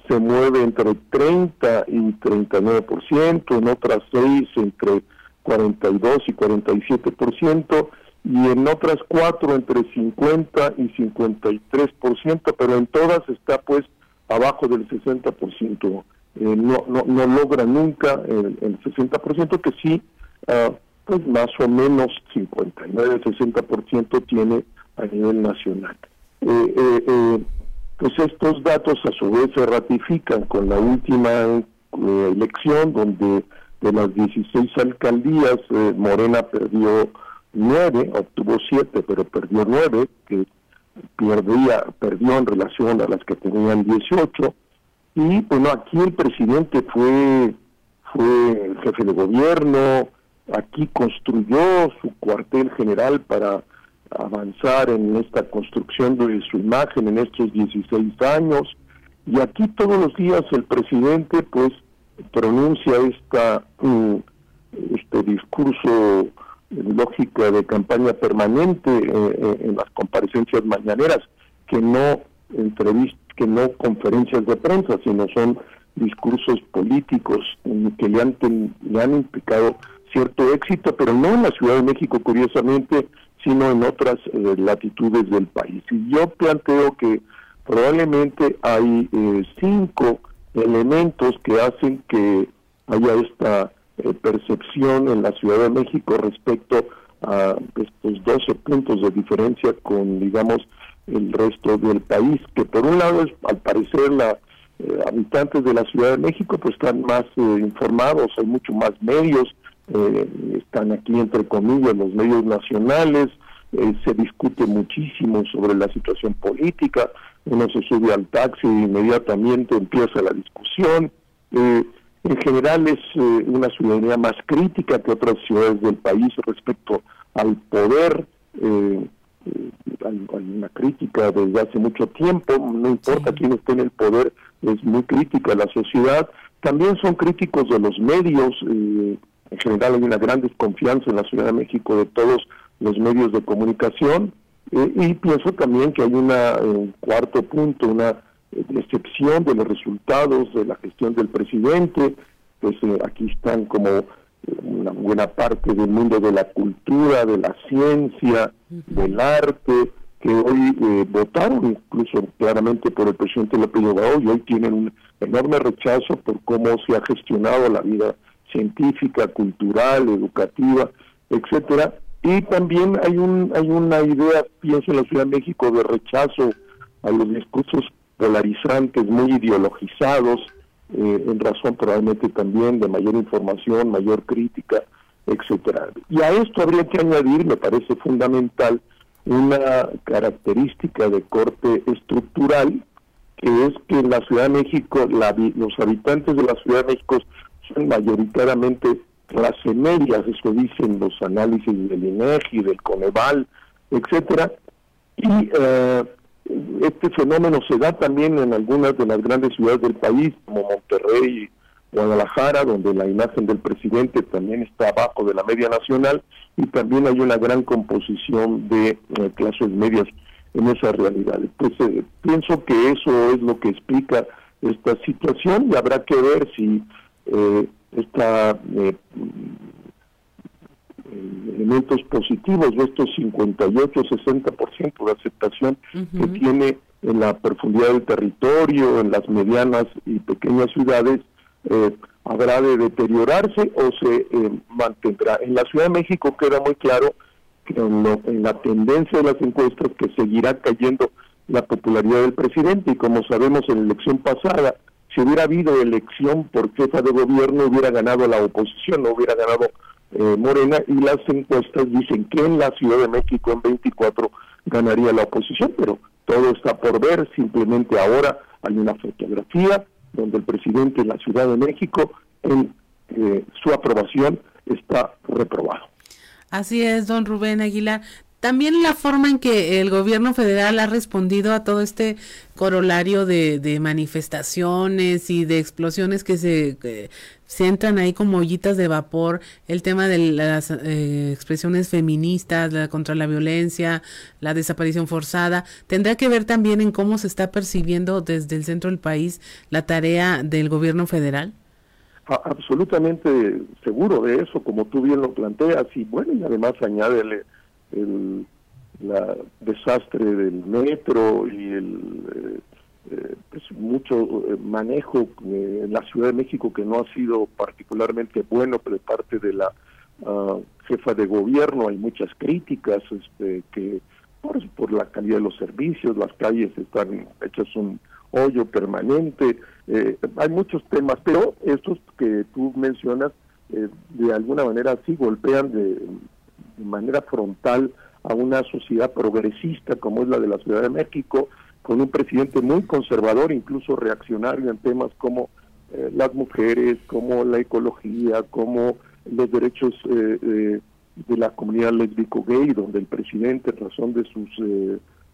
se mueve entre 30 y 39%, en otras seis entre 42 y 47%, y en otras cuatro entre 50 y 53%, pero en todas está pues abajo del 60%. Eh, no, no, no logra nunca el, el 60% que sí, uh, pues más o menos 59-60% tiene a nivel nacional. Eh, eh, eh, pues estos datos a su vez se ratifican con la última eh, elección donde de las 16 alcaldías Morena perdió 9, obtuvo 7, pero perdió 9, que perdía, perdió en relación a las que tenían 18. Y bueno, aquí el presidente fue, fue el jefe de gobierno, aquí construyó su cuartel general para avanzar en esta construcción de su imagen en estos 16 años. Y aquí todos los días el presidente pues pronuncia esta mm, este discurso lógica de campaña permanente eh, eh, en las comparecencias mañaneras, que no entrevistas, que no conferencias de prensa, sino son discursos políticos que le han, le han implicado cierto éxito, pero no en la Ciudad de México, curiosamente, sino en otras eh, latitudes del país. Y yo planteo que probablemente hay cinco elementos que hacen que haya esta eh, percepción en la Ciudad de México respecto a estos 12 puntos de diferencia con, digamos, el resto del país, que por un lado es, al parecer, la eh, habitantes de la Ciudad de México pues están más eh, informados, hay mucho más medios, están aquí entre comillas los medios nacionales, se discute muchísimo sobre la situación política, uno se sube al taxi e inmediatamente empieza la discusión, eh, en general es eh, una ciudadanía más crítica que otras ciudades del país respecto al poder. Eh, eh, hay, una crítica desde hace mucho tiempo, no importa quién esté en el poder, es muy crítica la sociedad. También son críticos de los medios, en general hay una gran desconfianza en la Ciudad de México de todos los medios de comunicación. y pienso también que hay una, un cuarto punto, una excepción de los resultados de la gestión del presidente, pues eh, aquí están como eh, una buena parte del mundo de la cultura, de la ciencia, del arte, que hoy eh, votaron incluso claramente por el presidente López Obrador y hoy tienen un enorme rechazo por cómo se ha gestionado la vida científica, cultural, educativa, etcétera. Y también hay un hay una idea, pienso en la Ciudad de México, de rechazo a los discursos polarizantes, muy ideologizados, eh, en razón probablemente también de mayor información, mayor crítica, etcétera. Y a esto habría que añadir, me parece fundamental, una característica de corte estructural, que es que en la Ciudad de México, los habitantes de la Ciudad de México son mayoritariamente clase media, eso dicen los análisis del INEGI, del Coneval, etcétera, y eh, este fenómeno se da también en algunas de las grandes ciudades del país, como Monterrey, Guadalajara, donde la imagen del presidente también está abajo de la media nacional y también hay una gran composición de eh, clases medias en esas realidades. Pues eh, pienso que eso es lo que explica esta situación y habrá que ver si eh, esta elementos positivos de estos 58-60% de aceptación que tiene en la profundidad del territorio, en las medianas y pequeñas ciudades, eh, habrá de deteriorarse o se eh, mantendrá. En la Ciudad de México queda muy claro que en, la tendencia de las encuestas que seguirá cayendo la popularidad del presidente y como sabemos en la elección pasada, si hubiera habido elección por jefa de gobierno hubiera ganado la oposición, no hubiera ganado eh, Morena y las encuestas dicen que en la Ciudad de México en 24 ganaría la oposición, pero todo está por ver, simplemente ahora hay una fotografía donde el presidente de la Ciudad de México en eh, su aprobación está reprobado. Así es, don Rubén Aguilar. También la forma en que el gobierno federal ha respondido a todo este corolario de, manifestaciones y de explosiones que se, entran ahí como ollitas de vapor, el tema de las eh, expresiones feministas, la, contra la violencia, la desaparición forzada, tendrá que ver también en cómo se está percibiendo desde el centro del país la tarea del gobierno federal. Absolutamente seguro de eso, como tú bien lo planteas, y bueno, y además añádele el la desastre del metro y el eh, eh, pues mucho eh, manejo en la Ciudad de México que no ha sido particularmente bueno de parte de la ah, jefa de gobierno, hay muchas críticas este, que por, por la calidad de los servicios, las calles están hechas un hoyo permanente, hay muchos temas, pero estos que tú mencionas eh, de alguna manera sí golpean de, manera frontal a una sociedad progresista como es la de la Ciudad de México, con un presidente muy conservador, incluso reaccionario en temas como eh, las mujeres, como la ecología, como los derechos de la comunidad lésbico-gay, donde el presidente, en razón de sus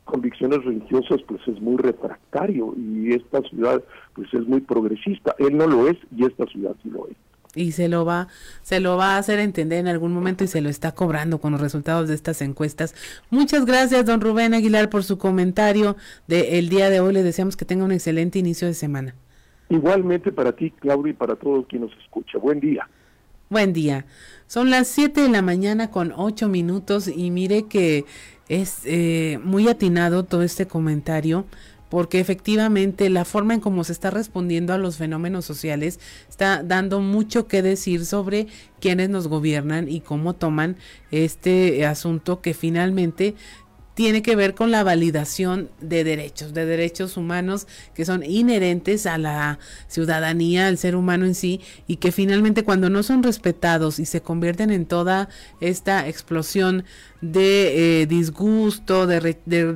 convicciones religiosas pues es muy refractario y esta ciudad pues es muy progresista. Él no lo es y esta ciudad sí lo es. Y se lo va, se lo va a hacer entender en algún momento y se lo está cobrando con los resultados de estas encuestas. Muchas gracias, don Rubén Aguilar, por su comentario del día de hoy. Le deseamos que tenga un excelente inicio de semana. Igualmente para ti, Claudia, y para todos quien nos escucha. Buen día. Buen día. Son las 7 de la mañana con 8 minutos y mire que es eh, muy atinado todo este comentario porque efectivamente la forma en cómo se está respondiendo a los fenómenos sociales está dando mucho que decir sobre quienes nos gobiernan y cómo toman este asunto que finalmente tiene que ver con la validación de derechos, de derechos humanos que son inherentes a la ciudadanía, al ser humano en sí, y que finalmente cuando no son respetados y se convierten en toda esta explosión de eh, disgusto, de,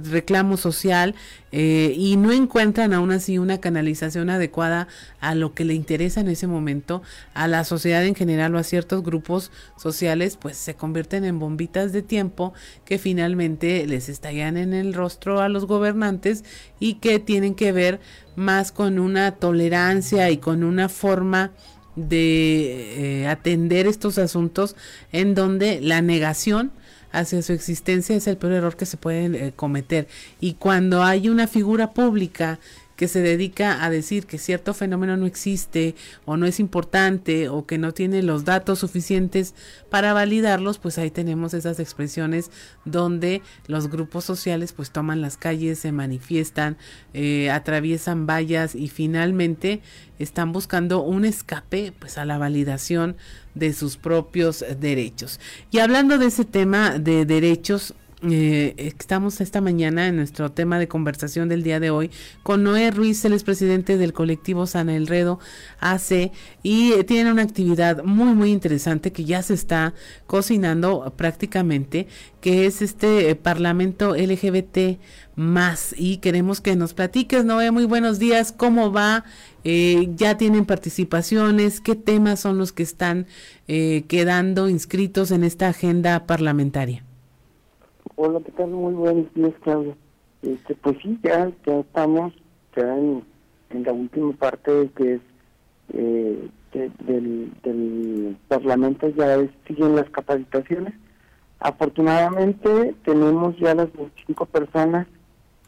reclamo social eh, y no encuentran aún así una canalización adecuada a lo que le interesa en ese momento, a la sociedad en general o a ciertos grupos sociales, pues se convierten en bombitas de tiempo que finalmente les estallan en el rostro a los gobernantes y que tienen que ver más con una tolerancia y con una forma de eh, atender estos asuntos en donde la negación hacia su existencia es el peor error que se puede eh, cometer. Y cuando hay una figura pública que se dedica a decir que cierto fenómeno no existe o no es importante o que no tiene los datos suficientes para validarlos, pues ahí tenemos esas expresiones donde los grupos sociales pues toman las calles, se manifiestan, eh, atraviesan vallas y finalmente están buscando un escape pues a la validación de sus propios derechos. Y hablando de ese tema de derechos, eh, estamos esta mañana en nuestro tema de conversación del día de hoy con Noé Ruiz, el presidente del colectivo Sana Elredo AC y eh, tiene una actividad muy muy interesante que ya se está cocinando prácticamente, que es este eh, Parlamento LGBT más. Y queremos que nos platiques, Noé, muy buenos días, ¿cómo va? ya tienen participaciones, qué temas son los que están quedando inscritos en esta agenda parlamentaria. Hola, ¿qué tal? Muy buenos días, Claudia. Este, pues sí, ya, ya estamos ya en, la última parte que es eh, del, del Parlamento, ya siguen las capacitaciones. Afortunadamente tenemos ya las 25 personas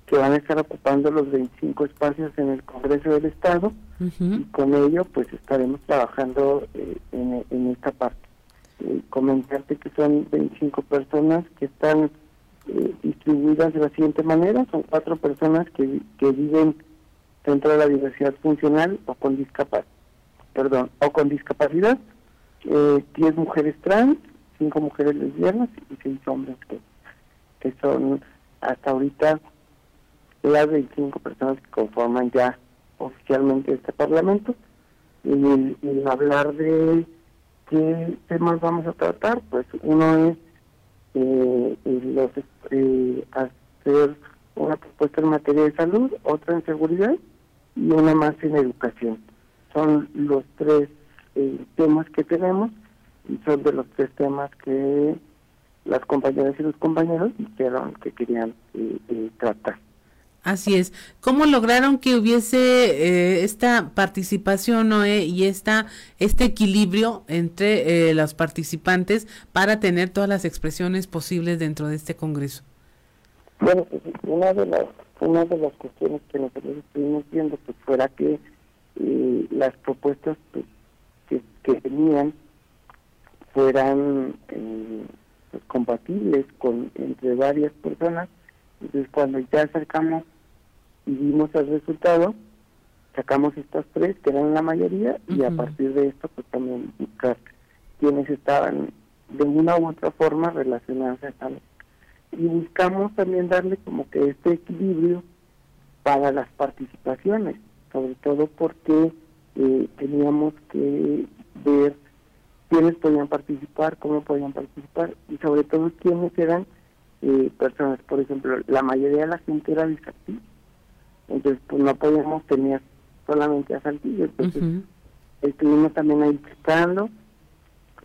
que van a estar ocupando los 25 espacios en el Congreso del Estado y con ello pues estaremos trabajando eh, en, en, esta parte. Eh, comentarte que son 25 personas que están eh, distribuidas de la siguiente manera. Son cuatro personas que, que viven dentro de la diversidad funcional o con discapacidad. perdón, o con discapacidad, eh, 10 mujeres trans, 5 mujeres lesbianas y 6 hombres que, que son hasta ahorita las 25 personas que conforman ya oficialmente este Parlamento. Y, y hablar de qué temas vamos a tratar, pues uno es eh, los, eh, hacer una propuesta en materia de salud, otra en seguridad y una más en educación. Son los tres eh, temas que tenemos y son de los tres temas que las compañeras y los compañeros dijeron que querían eh, eh, tratar. Así es. ¿Cómo lograron que hubiese eh, esta participación Noé, y esta, este equilibrio entre eh, los participantes para tener todas las expresiones posibles dentro de este Congreso? Bueno, una de las una de las cuestiones que nosotros estuvimos viendo pues fuera que eh, las propuestas pues, que, que tenían fueran eh, compatibles con entre varias personas. Entonces cuando ya acercamos y vimos el resultado, sacamos estas tres que eran la mayoría y a partir de esto pues también buscar quienes estaban de una u otra forma relacionados a esta. Y buscamos también darle como que este equilibrio para las participaciones, sobre todo porque eh, teníamos que ver quiénes podían participar, cómo podían participar y sobre todo quiénes eran eh, personas. Por ejemplo, la mayoría de la gente era Saltillo, entonces pues no podíamos tener solamente a Saltillo, entonces estuvimos también ahí checando,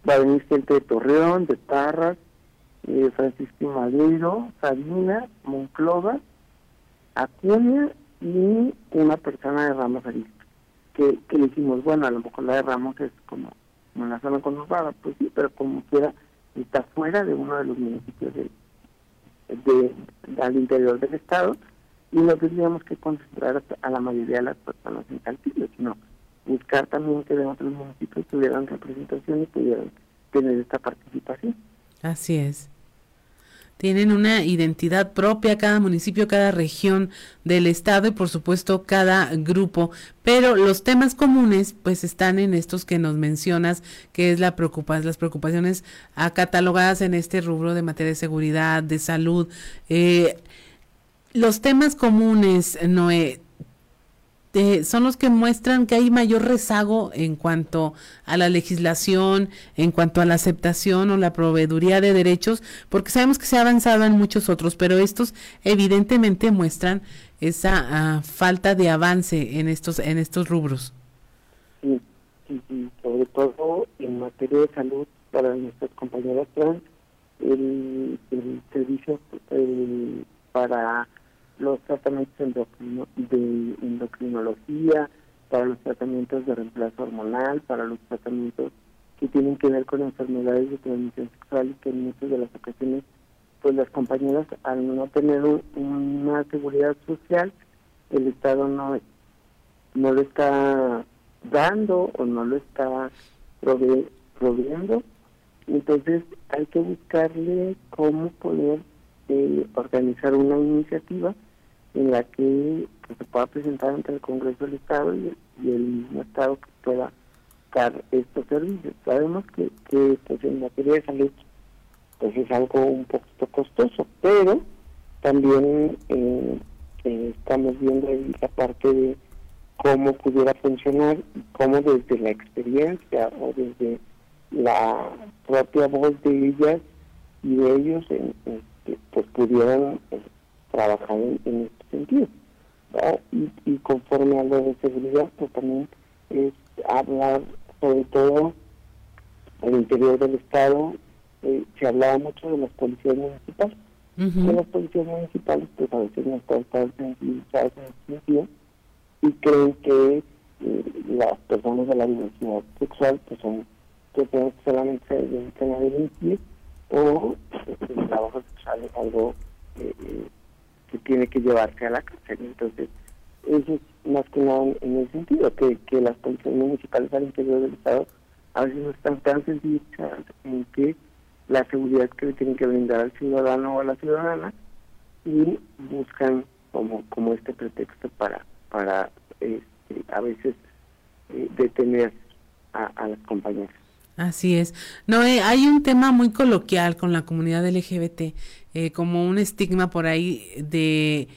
va a venir gente de Torreón, de Parras, eh, Francisco Madero, Sabina, Monclova, Acuña y una persona de Ramos Arispe, que, que le dijimos, bueno, a lo mejor la de Ramos es como, la zona conurbada, pues sí, pero como quiera, está fuera de uno de los municipios de, de, al interior del estado y no tendríamos que concentrar a la mayoría de las personas en Saltillo, sino buscar también que de otros municipios tuvieran representación y pudieran tener esta participación. Así es. Tienen una identidad propia cada municipio, cada región del estado y por supuesto cada grupo, pero los temas comunes pues están en estos que nos mencionas, que es la preocupación, las preocupaciones catalogadas en este rubro de materia de seguridad, de salud. Eh, los temas comunes, Noé, eh, son los que muestran que hay mayor rezago en cuanto a la legislación, en cuanto a la aceptación o la proveeduría de derechos, porque sabemos que se ha avanzado en muchos otros, pero estos evidentemente muestran esa ah, falta de avance en estos en estos rubros. Sí, sí, sobre todo en materia de salud para nuestras compañeras trans, el, el servicio el, para los tratamientos endocrino, de endocrinología, para los tratamientos de reemplazo hormonal, para los tratamientos que tienen que ver con enfermedades de transmisión sexual y que en muchas de las ocasiones pues las compañeras al no tener una seguridad social el Estado no no lo está dando o no lo está prove proveyendo. Entonces hay que buscarle cómo poder eh, organizar una iniciativa en la que pues, se pueda presentar ante el Congreso del Estado y, el mismo Estado que pueda dar estos servicios. Sabemos que, que pues, en materia de salud pues es algo un poquito costoso, pero también eh, eh, estamos viendo ahí la parte de cómo pudiera funcionar y cómo desde la experiencia o desde la propia voz de ellas y de ellos en, pues pudieran eh, trabajar en, en, sentido. Y, y, conforme a lo de seguridad, pues también es hablar sobre todo al interior del Estado, eh, se hablaba mucho de las policías municipales. Que las policías municipales pues a veces no están tan sensibilizadas en ese sentido y creen que eh, las personas de la diversidad sexual pues son personas que solamente se dedican a delinquir o el trabajo sexual es algo eh, que tiene que llevarse a la cárcel. Entonces, eso es más que nada en el sentido que, que las policías municipales al interior del Estado a veces están tan sensibilizadas en que la seguridad que le tienen que brindar al ciudadano o a la ciudadana y buscan como como este pretexto para para este, a veces eh, detener a, las compañeras. Así es. No, hay un tema muy coloquial con la comunidad LGBT, eh, como un estigma por ahí de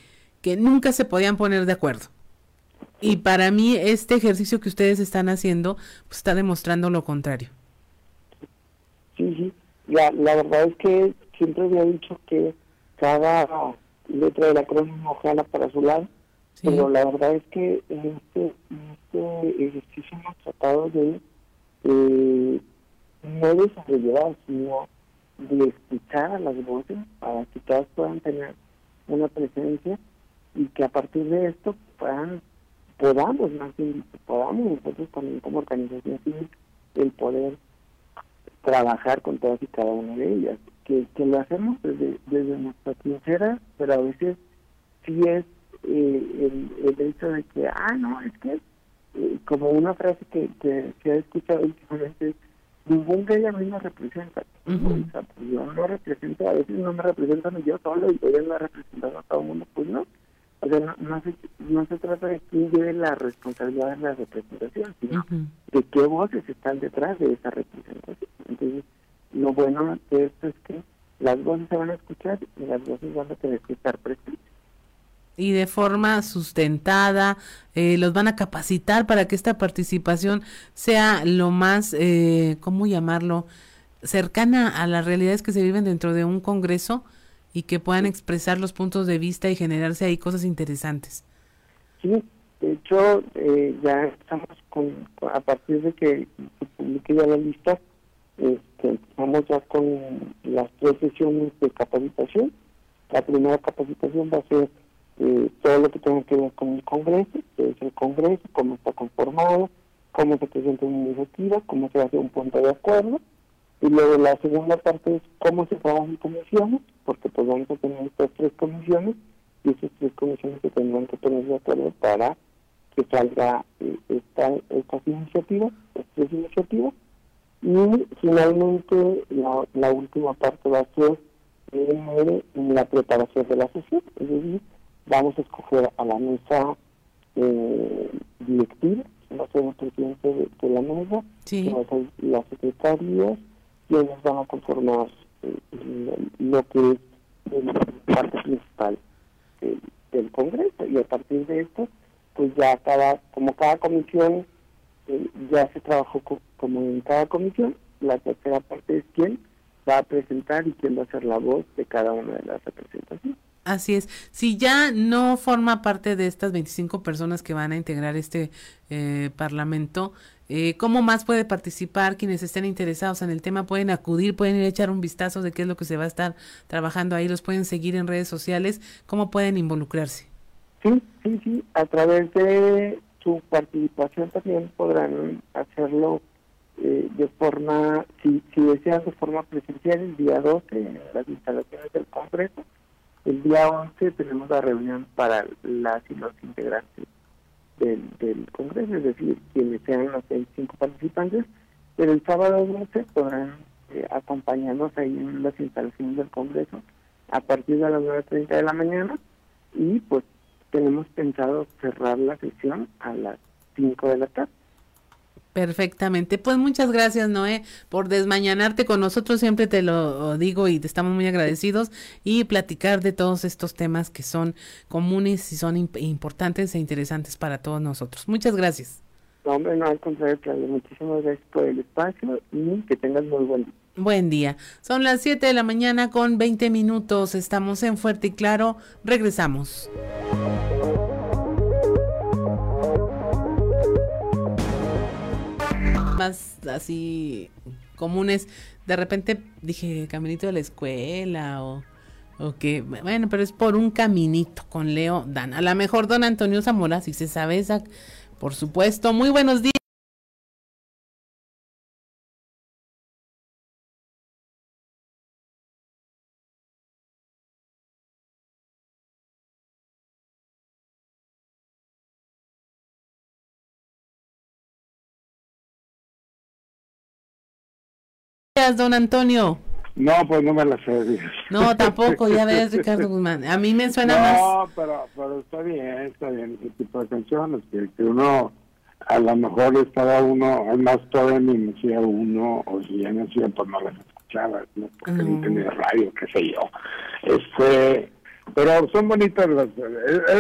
que nunca se podían poner de acuerdo. Y para mí este ejercicio que ustedes están haciendo pues, está demostrando lo contrario. Sí, sí. La, la verdad es que siempre había dicho que cada letra de la crónica jala para su lado, pero la verdad es que en este, este ejercicio hemos tratado de eh, no desarrollar, sino de escuchar a las voces para que todas puedan tener una presencia y que a partir de esto puedan, podamos más bien, podamos nosotros también como organización civil el poder trabajar con todas y cada una de ellas, que, que lo hacemos desde, desde nuestra trinchera, pero a veces sí es eh, el, el hecho de que, ah, no, es que, eh, como una frase que, que se ha escuchado últimamente, ningún gay a mí me representa. Pues yo no represento, a veces no me represento ni yo solo y voy a representando a todo el mundo, pues no. O sea, no, no, se, no se trata de quién lleve la responsabilidad de la representación, sino de qué voces están detrás de esa representación. Entonces, lo bueno de esto es que las voces se van a escuchar y las voces van a tener que estar presentes. Y de forma sustentada, eh, los van a capacitar para que esta participación sea lo más, eh, ¿cómo llamarlo?, cercana a las realidades que se viven dentro de un Congreso y que puedan expresar los puntos de vista y generarse ahí cosas interesantes. Sí, de hecho, eh, ya estamos con, a partir de que se publique ya la lista, este, empezamos ya con las tres sesiones de capacitación. La primera capacitación va a ser eh, todo lo que tenga que ver con el Congreso, que es el Congreso, cómo está conformado, cómo se presenta una iniciativa, cómo se hace un punto de acuerdo. Y luego la segunda parte es cómo se trabajan comisiones, porque pues vamos a tener estas tres comisiones y esas tres comisiones se tendrán que poner de acuerdo para que salga eh, esta, estas iniciativas, estas tres iniciativas. Y finalmente la, última parte va a ser en la preparación de la sesión, es decir, vamos a escoger a la mesa eh, directiva, va a ser el presidente de, la mesa, va a ser las secretarias, quienes van a conformar lo que es la parte principal del, Congreso. Y a partir de esto pues ya cada como cada comisión eh, ya se trabajó como en cada comisión la tercera parte es quién va a presentar y quién va a ser la voz de cada una de las representaciones Así es. Si ya no forma parte de estas 25 personas que van a integrar este eh, Parlamento, eh, ¿Cómo más puede participar? Quienes estén interesados en el tema pueden acudir, pueden ir a echar un vistazo de qué es lo que se va a estar trabajando ahí, los pueden seguir en redes sociales, ¿cómo pueden involucrarse? Sí, sí, sí, a través de su participación también podrán hacerlo eh, de forma, si, si desean de forma presencial el día 12 en las instalaciones del Congreso, el día 11 tenemos la reunión para las y los integrantes del, Congreso, es decir, quienes sean los cinco participantes, pero el sábado 12 podrán eh, acompañarnos ahí en las instalaciones del Congreso a partir de las 9.30 de la mañana y pues tenemos pensado cerrar la sesión a las 5 de la tarde. Perfectamente. Pues muchas gracias, Noé, por desmañanarte con nosotros. Siempre te lo digo y te estamos muy agradecidos y platicar de todos estos temas que son comunes y son importantes e interesantes para todos nosotros. Muchas gracias. No, hombre, no, al contrario, Claudia. Muchísimas gracias por el espacio y que tengas muy buen día. Buen día. Son las 7 de la mañana con 20 minutos. Estamos en Fuerte y Claro. Regresamos. Así comunes. De repente dije caminito de la escuela o, o que, bueno, pero es por un caminito con Leo Dan. A lo mejor don Antonio Zamora, si se sabe esa, por supuesto. Muy buenos días. Don Antonio? No, pues no me la sé. No, tampoco, ya ves, Ricardo Guzmán. A mí me suena más. No, pero, pero está bien, está bien. Ese tipo de canciones que, uno a lo mejor estaba uno, además todavía ni nacía uno, o si ya nacía, pues no las escuchaba, ¿no? porque no tenía radio, qué sé yo. Este, pero son bonitas las...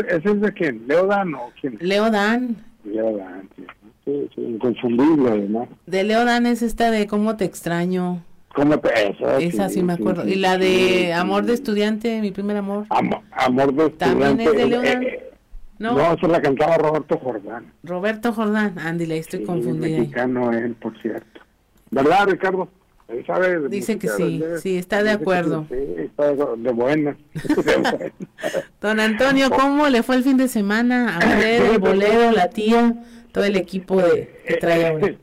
¿Ese es de quién? ¿Leo Dan o quién? Leo Dan. Leo Dan, sí. Sí, sí, inconfundible, ¿no? De Leo Dan es esta de Cómo te extraño. ¿Cómo te Esa, Esa sí, me acuerdo. y la de Amor de estudiante, mi primer amor. amor de estudiante. También es de eh, eh, No. no, esa la cantaba Roberto Jordán. Roberto Jordán. Andy, la estoy confundida. ahí. Mexicano él, por cierto. ¿Verdad, Ricardo? Sabe Dice que sí, sí, está de acuerdo. Sí, está de buena. *laughs* De buena. Don Antonio, ¿cómo le fue el fin de semana? A *coughs* usted, el bolero, la tía, todo el equipo de, que trae ahora.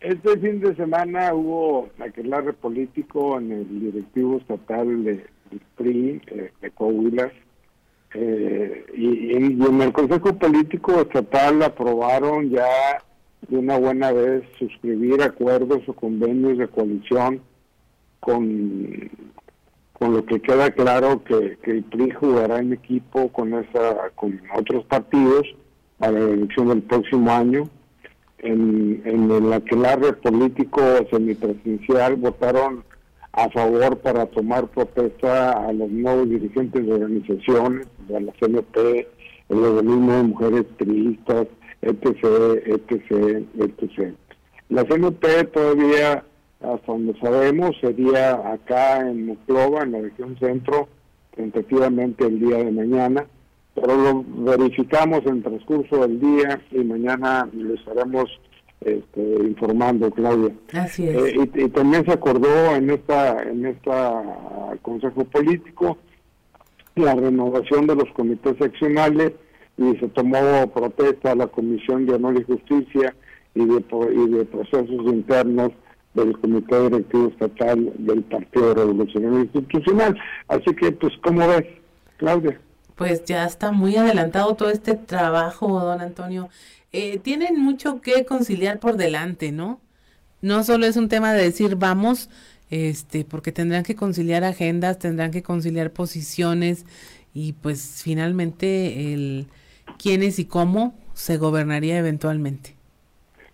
Este fin de semana hubo aquelarre político en el directivo estatal de, PRI, eh, de Coahuila, eh, y, y en el Consejo Político Estatal aprobaron ya de una buena vez suscribir acuerdos o convenios de coalición con, con lo que queda claro que, que el PRI jugará en equipo con esa con otros partidos para la elección del próximo año. En, en el aquelarre político semipresidencial votaron a favor para tomar protesta a los nuevos dirigentes de organizaciones, de la CNP, el organismo de mujeres priistas, etc., etc., etc. La CNP todavía, hasta donde sabemos, sería acá en Monclova, en la región centro, tentativamente el día de mañana, pero lo verificamos en el transcurso del día y mañana lo estaremos este, informando, Claudia. Así es. Eh, y, y también se acordó en esta en esta consejo político la renovación de los comités seccionales y se tomó protesta a la Comisión de Honor y Justicia y de, y de procesos internos del Comité Directivo Estatal del Partido Revolucionario Institucional. Así que, pues, ¿cómo ves, Claudia? Pues ya está muy adelantado todo este trabajo, don Antonio. Eh, tienen mucho que conciliar por delante, ¿no? No solo es un tema de decir vamos, este, porque tendrán que conciliar agendas, tendrán que conciliar posiciones y pues finalmente el quiénes y cómo se gobernaría eventualmente.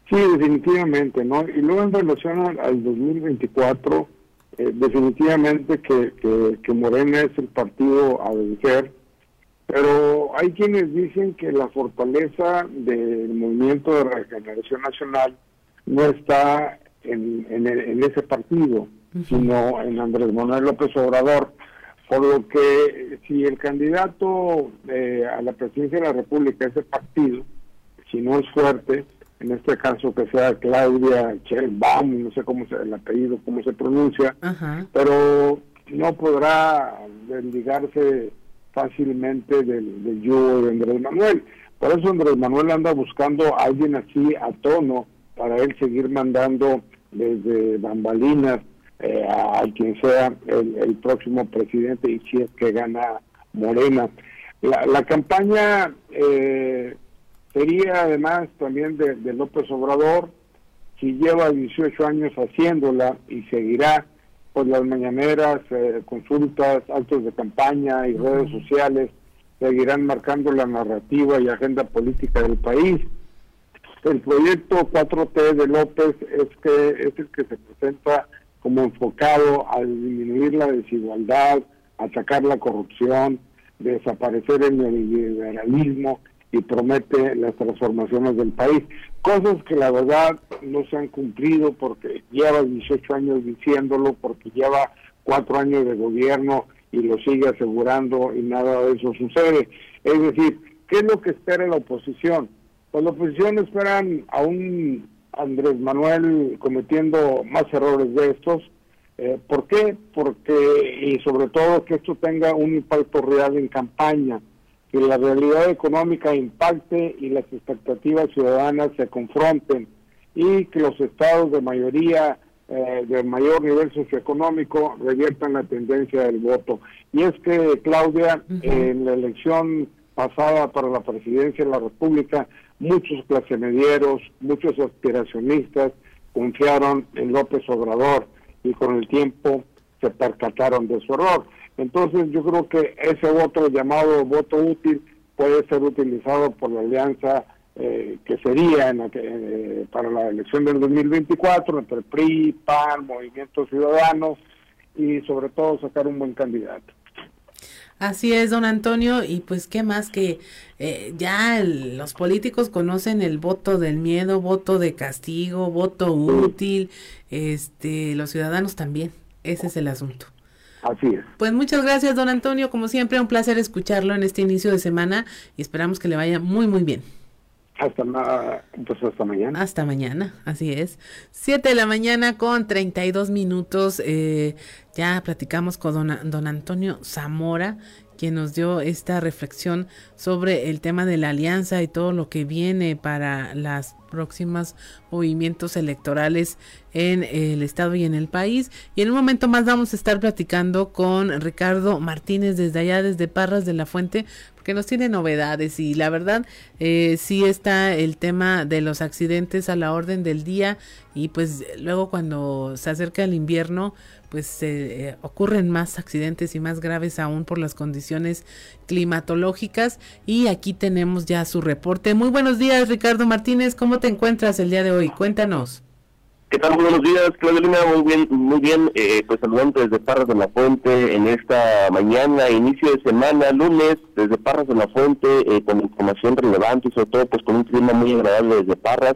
Sí, definitivamente, ¿no? Y luego en relación al, al 2024, eh, definitivamente que, que, que Morena es el partido a vencer, pero hay quienes dicen que la fortaleza del movimiento de regeneración nacional no está en, en, el- en ese partido, sino en Andrés Manuel López Obrador, por lo que si el candidato eh, a la presidencia de la República es el partido, si no es fuerte, en este caso que sea Claudia Sheinbaum, no sé cómo se, el apellido, cómo se pronuncia, Ajá. pero no podrá desligarse fácilmente del, del yugo de Andrés Manuel. Por eso Andrés Manuel anda buscando a alguien así a tono para él seguir mandando desde bambalinas eh, a, quien sea el, el próximo presidente y si es que gana Morena. La, la campaña eh, sería además también de, de López Obrador, si lleva 18 años haciéndola y seguirá, pues las mañaneras, eh, consultas, actos de campaña y redes sociales seguirán marcando la narrativa y agenda política del país. El proyecto 4T de López es que es el que se presenta como enfocado a disminuir la desigualdad, atacar la corrupción, desaparecer el neoliberalismo y promete las transformaciones del país. Cosas que la verdad no se han cumplido porque lleva 18 años diciéndolo, porque lleva cuatro años de gobierno y lo sigue asegurando y nada de eso sucede. Es decir, ¿qué es lo que espera la oposición? Pues la oposición esperan a un Andrés Manuel cometiendo más errores de estos. Eh, ¿Por qué? Porque, y sobre todo, que esto tenga un impacto real en campaña, que la realidad económica impacte y las expectativas ciudadanas se confronten y que los estados de mayoría, eh, de mayor nivel socioeconómico, reviertan la tendencia del voto. Y es que, Claudia, en la elección pasada para la presidencia de la República, muchos clase medieros, muchos aspiracionistas confiaron en López Obrador y con el tiempo se percataron de su error. Entonces yo creo que ese voto llamado voto útil puede ser utilizado por la alianza eh, que sería en eh, para la elección del 2024 entre PRI, PAN, Movimiento Ciudadanos y sobre todo sacar un buen candidato. Así es, don Antonio, y pues qué más que eh, ya los políticos conocen el voto del miedo, voto de castigo, voto útil, este, los ciudadanos también, ese es el asunto. Así es. Pues muchas gracias, don Antonio, como siempre, un placer escucharlo en este inicio de semana y esperamos que le vaya muy, muy bien. Hasta, pues hasta mañana. Hasta mañana, así es. Siete de la mañana con 32 minutos. Eh, ya platicamos con don, don Antonio Zamora, quien nos dio esta reflexión sobre el tema de la alianza y todo lo que viene para las próximas movimientos electorales en el estado y en el país. Y en un momento más vamos a estar platicando con Ricardo Martínez desde allá, desde Parras de la Fuente, porque nos tiene novedades y la verdad eh, sí está el tema de los accidentes a la orden del día y pues luego cuando se acerca el invierno pues se eh, ocurren más accidentes y más graves aún por las condiciones climatológicas y aquí tenemos ya su reporte. Muy buenos días Ricardo Martínez, ¿cómo te encuentras el día de hoy? Cuéntanos. ¿Qué tal? Buenos días, Claudia Lina. Muy bien, muy bien. Eh, pues saludando desde Parras de la Fuente en esta mañana, inicio de semana, lunes, desde Parras de la Fuente, eh, con información relevante y sobre todo pues con un clima muy agradable desde Parras.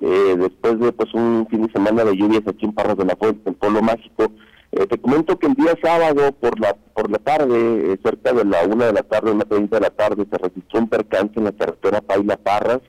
Eh, después de pues un fin de semana de lluvias aquí en Parras de la Fuente, en Polo Mágico. Te comento que el día sábado por la por la tarde, cerca de la una de la tarde, una treinta de la tarde, se registró un percance en la carretera Paila Parras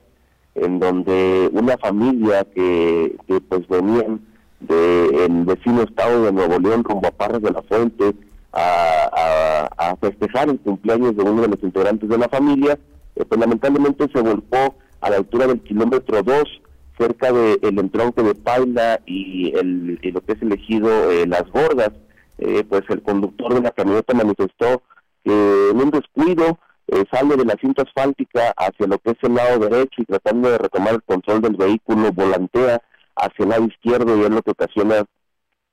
en donde una familia que, que pues venían del vecino estado de Nuevo León rumbo a Parras de la Fuente a, a, festejar el cumpleaños de uno de los integrantes de la familia, eh, pues lamentablemente se volcó a la altura del kilómetro 2 cerca del el entronque de Paila y, el, lo que es elegido eh, Las Gordas, eh, pues el conductor de la camioneta manifestó que en un descuido eh, sale de la cinta asfáltica hacia lo que es el lado derecho y tratando de retomar el control del vehículo, volantea hacia el lado izquierdo y es lo que ocasiona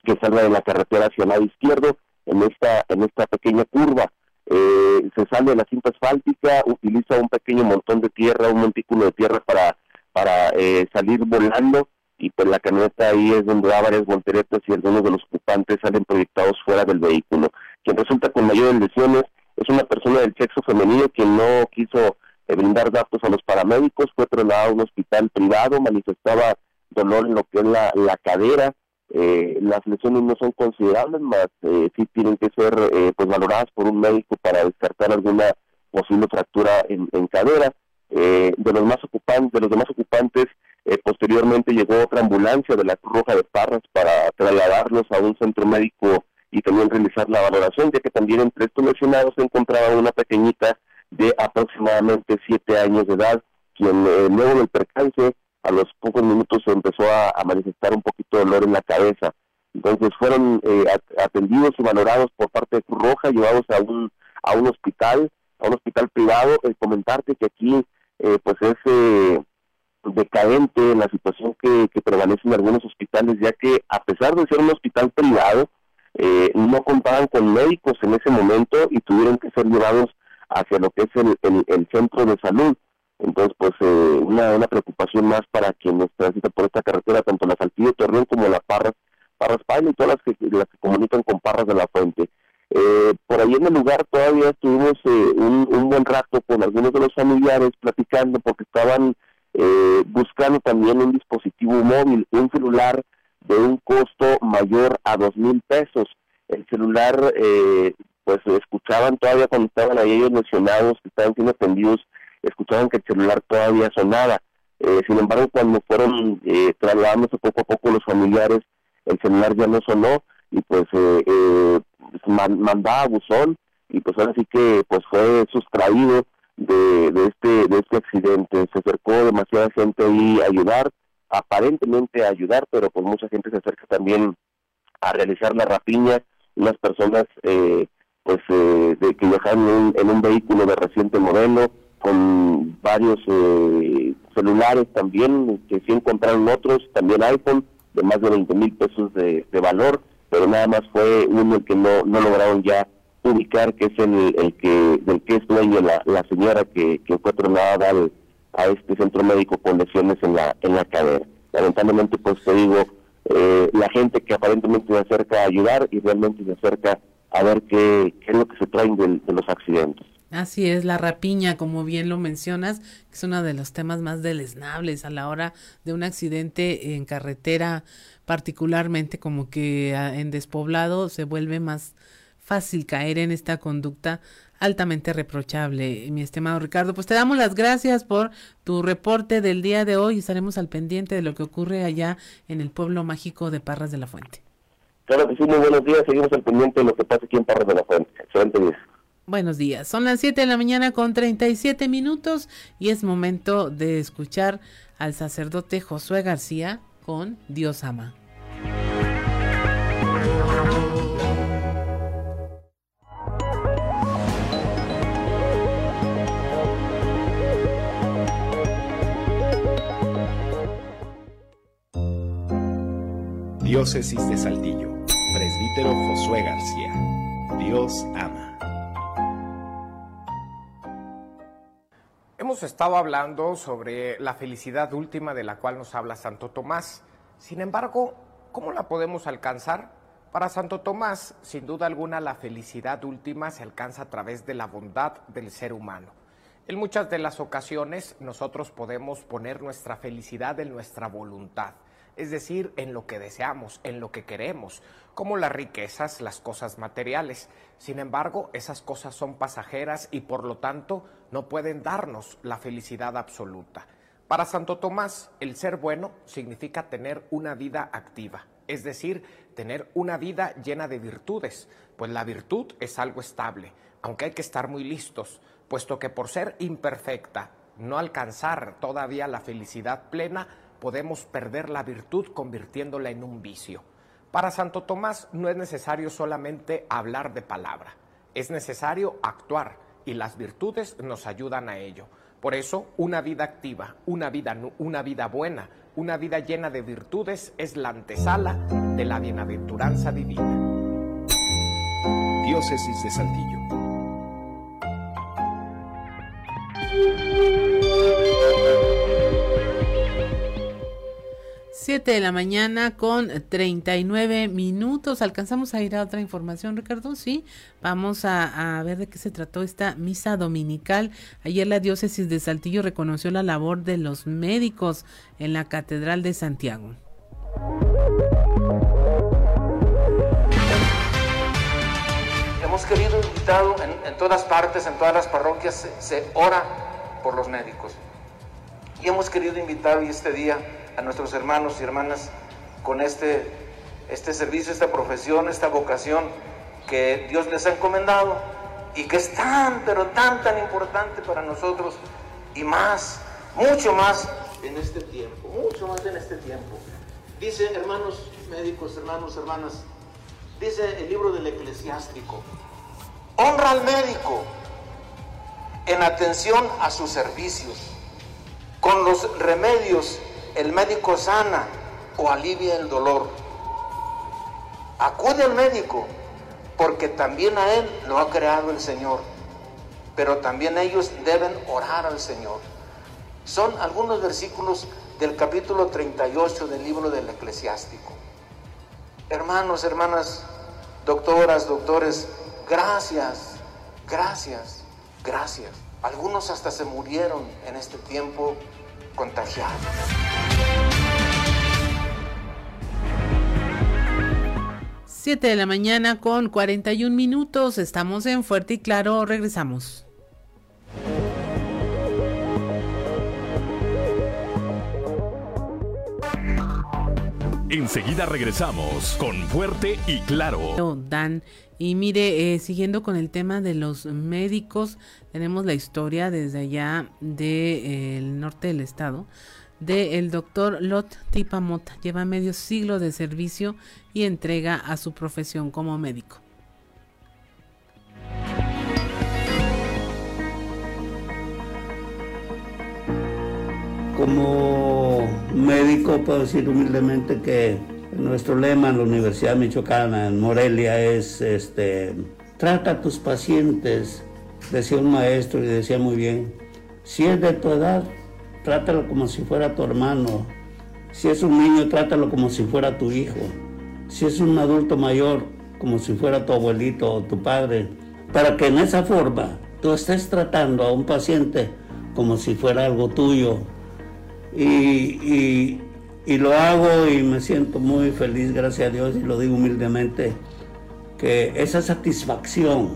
que salga de la carretera hacia el lado izquierdo en esta, en esta pequeña curva. Eh, se sale de la cinta asfáltica, utiliza un pequeño montón de tierra, un montículo de tierra para, para eh, salir volando y pues la camioneta ahí es donde da varias volteretas y algunos de los ocupantes salen proyectados fuera del vehículo. Quien resulta con mayores lesiones es una persona del sexo femenino que no quiso eh, brindar datos a los paramédicos, fue trasladado a un hospital privado, manifestaba dolor en lo que es la, cadera, eh, las lesiones no son considerables, más eh, sí tienen que ser eh, pues valoradas por un médico para descartar alguna posible fractura en, cadera. De los más ocupantes, de los demás ocupantes, posteriormente llegó otra ambulancia de la Cruz Roja de Parras para trasladarlos a un centro médico y también realizar la valoración, ya que también entre estos lesionados se encontraba una pequeñita de aproximadamente siete años de edad, quien eh, luego del percance, a los pocos minutos empezó a, manifestar un poquito de dolor en la cabeza. Entonces fueron eh, atendidos y valorados por parte de Cruz Roja, llevados a un, a un hospital, a un hospital privado. Comentarte que aquí eh, pues es decadente la situación que, que prevalece en algunos hospitales, ya que a pesar de ser un hospital privado, eh, no contaban con médicos en ese momento y tuvieron que ser llevados hacia lo que es el, el, centro de salud. Entonces, pues eh, una, una preocupación más para quienes transitan por esta carretera, tanto la Saltillo Torreón como la Parras, Parras Paila y todas las que, las que comunican con Parras de la Fuente. Eh, por ahí en el lugar todavía estuvimos un, un, buen rato con algunos de los familiares platicando porque estaban buscando también un dispositivo móvil, un celular de un costo mayor a dos mil pesos. El celular, eh, pues escuchaban todavía cuando estaban ahí ellos mencionados, que estaban siendo atendidos, escuchaban que el celular todavía sonaba. Eh, sin embargo, cuando fueron eh, trasladándose poco a poco los familiares, el celular ya no sonó y pues eh, eh mandaba buzón y pues ahora sí que pues fue sustraído de, de este de este accidente. Se acercó demasiada gente ahí a ayudar, aparentemente ayudar, pero pues mucha gente se acerca también a realizar la rapiña, unas personas eh, pues eh, de que viajan en, un vehículo de reciente modelo, con varios eh, celulares también, que sí encontraron otros, también iPhone, de más de 20 mil pesos de, valor, pero nada más fue uno que no, no lograron ya ubicar, que es el, el que del que es dueño la, la señora que, que fue trasladada al, a este centro médico con lesiones en la en la cadera. Lamentablemente, pues te digo, eh, la gente que aparentemente se acerca a ayudar y realmente se acerca a ver qué, qué es lo que se traen de, los accidentes. Así es, la rapiña, como bien lo mencionas, es uno de los temas más deleznables a la hora de un accidente en carretera, particularmente como que ah, en despoblado se vuelve más fácil caer en esta conducta altamente reprochable, mi estimado Ricardo. Pues te damos las gracias por tu reporte del día de hoy y estaremos al pendiente de lo que ocurre allá en el pueblo mágico de Parras de la Fuente. Claro que sí, muy buenos días. Seguimos al pendiente de lo que pasa aquí en Parras de la Fuente. Excelente día. Buenos días. Son las 7 de la mañana con 37 minutos y es momento de escuchar al sacerdote Josué García con Dios ama. Diócesis de Saltillo, presbítero Josué García. Dios ama. Hemos estado hablando sobre la felicidad última de la cual nos habla Santo Tomás. Sin embargo, ¿cómo la podemos alcanzar? Para Santo Tomás, sin duda alguna, la felicidad última se alcanza a través de la bondad del ser humano. En muchas de las ocasiones nosotros podemos poner nuestra felicidad en nuestra voluntad es decir, en lo que deseamos, en lo que queremos, como las riquezas, las cosas materiales. Sin embargo, esas cosas son pasajeras y por lo tanto no pueden darnos la felicidad absoluta. Para Santo Tomás, el ser bueno significa tener una vida activa, es decir, tener una vida llena de virtudes, pues la virtud es algo estable, aunque hay que estar muy listos, puesto que por ser imperfecta, no alcanzar todavía la felicidad plena, podemos perder la virtud convirtiéndola en un vicio. Para Santo Tomás no es necesario solamente hablar de palabra, es necesario actuar y las virtudes nos ayudan a ello. Por eso, una vida activa, una vida, una vida buena, una vida llena de virtudes es la antesala de la bienaventuranza divina. Diócesis de Saltillo. 7 de la mañana con 39 minutos. ¿Alcanzamos a ir a otra información, Ricardo? Sí, vamos a, ver de qué se trató esta misa dominical. Ayer la diócesis de Saltillo reconoció la labor de los médicos en la Catedral de Santiago. Hemos querido invitado en, todas partes, en todas las parroquias, se, se ora por los médicos. Y hemos querido invitar hoy este día a nuestros hermanos y hermanas con este, este servicio, esta profesión, esta vocación que Dios les ha encomendado y que es tan, pero tan, tan importante para nosotros y más, mucho más en este tiempo, mucho más en este tiempo. Dice, hermanos médicos, hermanos, hermanas, dice el libro del eclesiástico, honra al médico en atención a sus servicios, con los remedios el médico sana o alivia el dolor. Acude al médico porque también a él lo ha creado el Señor, pero también ellos deben orar al Señor. Son algunos versículos del capítulo 38 del libro del eclesiástico. Hermanos, hermanas, doctoras, doctores, gracias, gracias, gracias. Algunos hasta se murieron en este tiempo contagiados. 7 de la mañana con 41 minutos. Estamos en Fuerte y Claro. Regresamos. Enseguida regresamos con Fuerte y Claro. Dan, y mire, eh, siguiendo con el tema de los médicos, tenemos la historia desde allá del de, eh, norte del estado del doctor Lot Tipamot. Lleva medio siglo de servicio y entrega a su profesión como médico. Como médico puedo decir humildemente que nuestro lema en la Universidad Michoacana, en Morelia, es este, trata a tus pacientes, decía un maestro y decía muy bien, si es de tu edad, trátalo como si fuera tu hermano. Si es un niño, trátalo como si fuera tu hijo. Si es un adulto mayor, como si fuera tu abuelito o tu padre. Para que en esa forma tú estés tratando a un paciente como si fuera algo tuyo. Y, y lo hago y me siento muy feliz, gracias a Dios, y lo digo humildemente, que esa satisfacción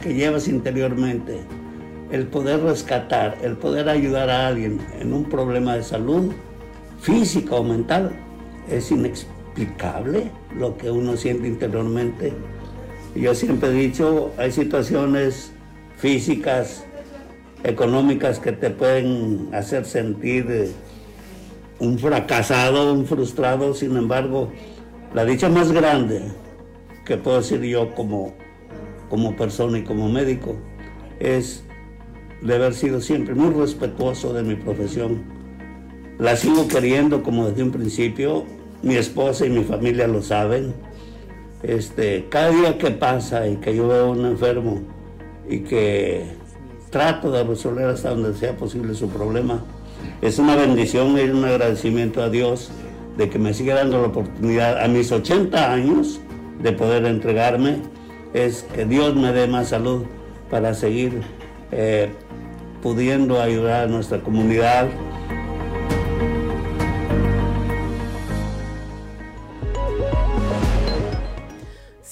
que llevas interiormente, el poder rescatar, el poder ayudar a alguien en un problema de salud física o mental, es inexplicable lo que uno siente interiormente. Yo siempre he dicho, hay situaciones físicas, económicas que te pueden hacer sentir un fracasado, un frustrado, sin embargo, la dicha más grande que puedo decir yo como, como persona y como médico es de haber sido siempre muy respetuoso de mi profesión. La sigo queriendo como desde un principio, mi esposa y mi familia lo saben. Este, cada día que pasa y que yo veo un enfermo y que trato de resolver hasta donde sea posible su problema, es una bendición y un agradecimiento a Dios de que me siga dando la oportunidad a mis 80 años de poder entregarme. Es que Dios me dé más salud para seguir eh, pudiendo ayudar a nuestra comunidad.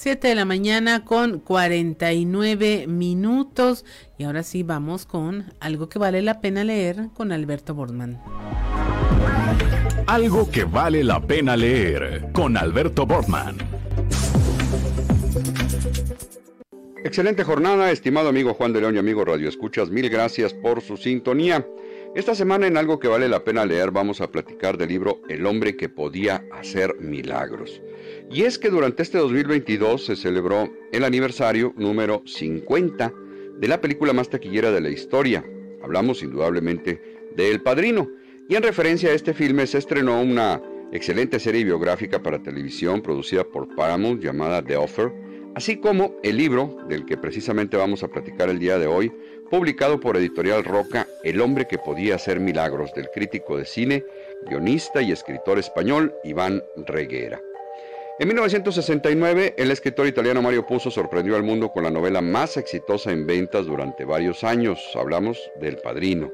Siete de la mañana con 49 minutos y ahora sí vamos con algo que vale la pena leer con Alberto Bortman. Algo que vale la pena leer con Alberto Bortman. Excelente jornada, estimado amigo Juan de León y amigo Radio Escuchas, mil gracias por su sintonía. Esta semana en algo que vale la pena leer vamos a platicar del libro El hombre que podía hacer milagros. Y es que durante este 2022 se celebró el aniversario número 50 de la película más taquillera de la historia. Hablamos indudablemente de El Padrino. Y en referencia a este filme se estrenó una excelente serie biográfica para televisión producida por Paramount llamada The Offer así como el libro del que precisamente vamos a platicar el día de hoy, publicado por Editorial Roca, El hombre que podía hacer milagros, del crítico de cine, guionista y escritor español Iván Reguera. En 1969, el escritor italiano Mario Puzo sorprendió al mundo con la novela más exitosa en ventas durante varios años. Hablamos del Padrino.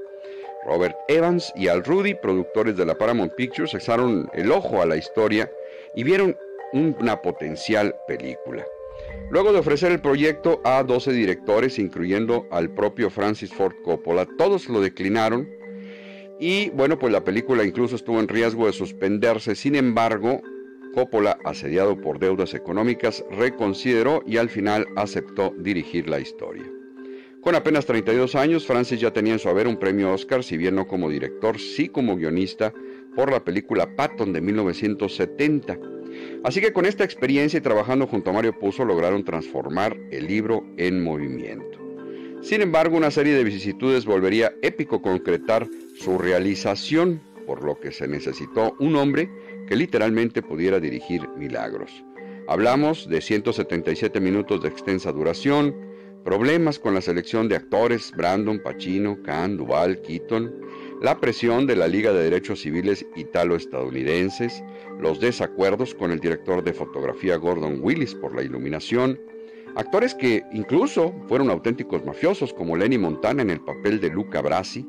Robert Evans y Al Rudy, productores de la Paramount Pictures, echaron el ojo a la historia y vieron una potencial película. Luego de ofrecer el proyecto a 12 directores, incluyendo al propio Francis Ford Coppola, todos lo declinaron y bueno, pues la película incluso estuvo en riesgo de suspenderse. Sin embargo, Coppola, asediado por deudas económicas, reconsideró y al final aceptó dirigir la historia. Con apenas 32 años, Francis ya tenía en su haber un premio Oscar, si bien no como director, sí como guionista, por la película Patton de 1970 Así que con esta experiencia y trabajando junto a Mario Puzo lograron transformar el libro en movimiento. Sin embargo, una serie de vicisitudes volvería épico concretar su realización, por lo que se necesitó un hombre que literalmente pudiera dirigir milagros. Hablamos de 177 minutos de extensa duración, problemas con la selección de actores, Brandon, Pacino, Khan, Duval, Keaton, la presión de la Liga de Derechos Civiles Italo-Estadounidenses, los desacuerdos con el director de fotografía Gordon Willis por la iluminación, actores que incluso fueron auténticos mafiosos como Lenny Montana en el papel de Luca Brasi,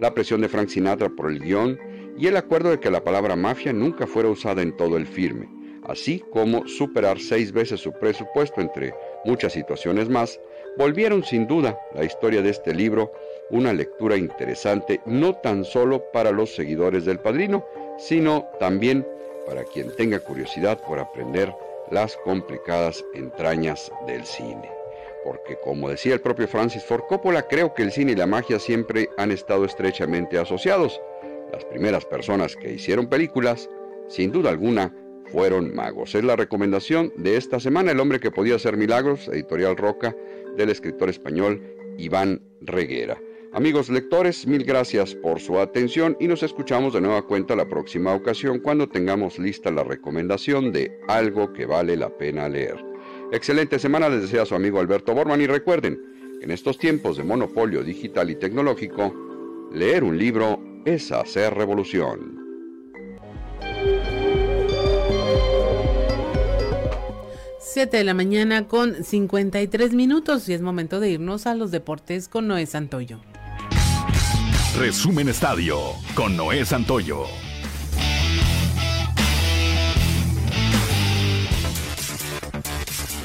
la presión de Frank Sinatra por el guion y el acuerdo de que la palabra mafia nunca fuera usada en todo el filme, así como superar seis veces su presupuesto entre muchas situaciones más, volvieron sin duda la historia de este libro una lectura interesante no tan solo para los seguidores del padrino, sino también para quien tenga curiosidad por aprender las complicadas entrañas del cine. Porque como decía el propio Francis Ford Coppola, creo que el cine y la magia siempre han estado estrechamente asociados. Las primeras personas que hicieron películas, sin duda alguna, fueron magos. Es la recomendación de esta semana, El hombre que podía hacer milagros, editorial Roca, del escritor español Iván Reguera. Amigos lectores, mil gracias por su atención y nos escuchamos de nueva cuenta la próxima ocasión cuando tengamos lista la recomendación de algo que vale la pena leer. Excelente semana les desea su amigo Alberto Borman y recuerden en estos tiempos de monopolio digital y tecnológico, leer un libro es hacer revolución. Siete de la mañana con 53 minutos y es momento de irnos a los deportes con Noé Santoyo. Resumen Estadio con Noé Santoyo.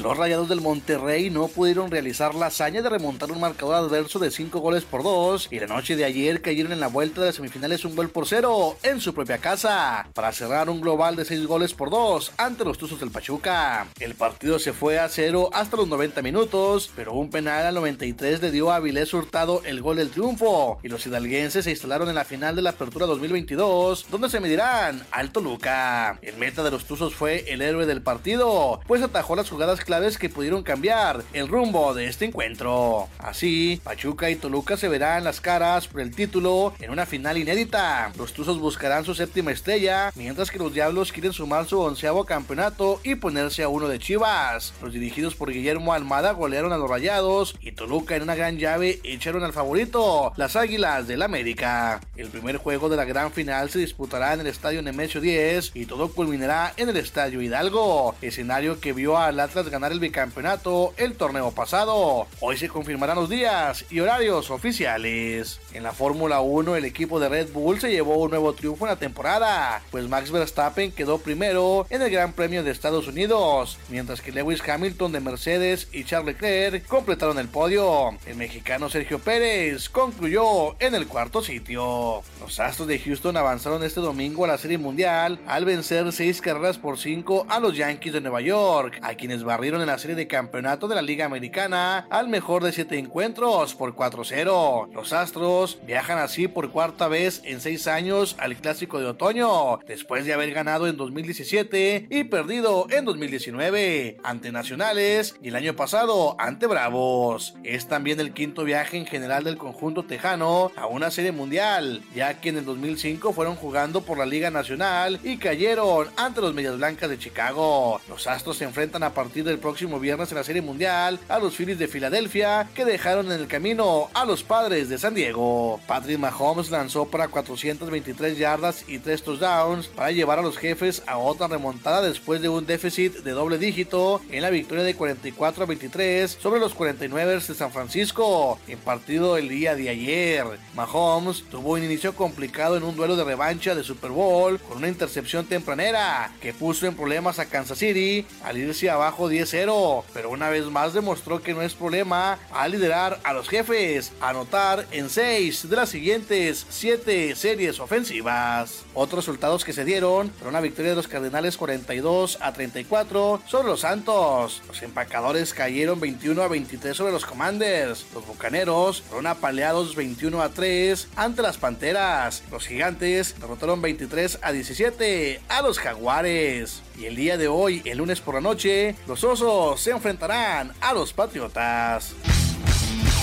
Los Rayados del Monterrey no pudieron realizar la hazaña de remontar un marcador adverso de 5 goles por 2 y la noche de ayer cayeron en la vuelta de las semifinales un gol por 0 en su propia casa para cerrar un global de 6 goles por 2 ante los Tuzos del Pachuca. El partido se fue a 0 hasta los 90 minutos, pero un penal al 93 le dio a Avilés Hurtado el gol del triunfo y los hidalguenses se instalaron en la final de la Apertura 2022 donde se medirán al Toluca. El meta de los Tuzos fue el héroe del partido, pues atajó las jugadas claras que pudieron cambiar el rumbo de este encuentro. Así, Pachuca y Toluca se verán las caras por el título en una final inédita. Los Tuzos buscarán su séptima estrella, mientras que los Diablos quieren sumar su onceavo campeonato y ponerse a uno de Chivas. Los dirigidos por Guillermo Almada golearon a los Rayados y Toluca en una gran llave echaron al favorito, las Águilas del América. El primer juego de la gran final se disputará en el Estadio Nemesio 10 y todo culminará en el Estadio Hidalgo, escenario que vio al Atlas ganar el bicampeonato el torneo pasado. Hoy se confirmarán los días y horarios oficiales. En la Fórmula 1 el equipo de Red Bull se llevó un nuevo triunfo en la temporada, pues Max Verstappen quedó primero en el Gran Premio de Estados Unidos, mientras que Lewis Hamilton de Mercedes y Charles Leclerc completaron el podio. El mexicano Sergio Pérez concluyó en el cuarto sitio. Los Astros de Houston avanzaron este domingo a la Serie Mundial al vencer 6 carreras por 5 a los Yankees de Nueva York, a quienes barrieron en la serie de campeonato de la Liga Americana al mejor de 7 encuentros por 4-0. Los Astros viajan así por cuarta vez en 6 años al Clásico de Otoño, después de haber ganado en 2017 y perdido en 2019 ante Nacionales y el año pasado ante Bravos. Es también el quinto viaje en general del conjunto tejano a una serie mundial, ya que en el 2005 fueron jugando por la Liga Nacional y cayeron ante los Medias Blancas de Chicago. Los Astros se enfrentan a partir del próximo viernes en la Serie Mundial a los Phillies de Filadelfia que dejaron en el camino a los Padres de San Diego. Patrick Mahomes lanzó para 423 yardas y 3 touchdowns para llevar a los jefes a otra remontada después de un déficit de doble dígito en la victoria de 44 a 23 sobre los 49 de San Francisco en partido el día de ayer. Mahomes tuvo un inicio complicado en un duelo de revancha de Super Bowl con una intercepción tempranera que puso en problemas a Kansas City al irse abajo 10-0, pero una vez más demostró que no es problema al liderar a los jefes, anotar en 6 de las siguientes 7 series ofensivas. Otros resultados que se dieron fueron una victoria de los Cardenales 42 a 34 sobre los Santos. Los empacadores cayeron 21 a 23 sobre los Commanders. Los Bucaneros fueron apaleados 21 a 3 ante las Panteras. Los Gigantes derrotaron 23 a 17 a los Jaguares. Y el día de hoy, el lunes por la noche, los Osos se enfrentarán a los Patriotas.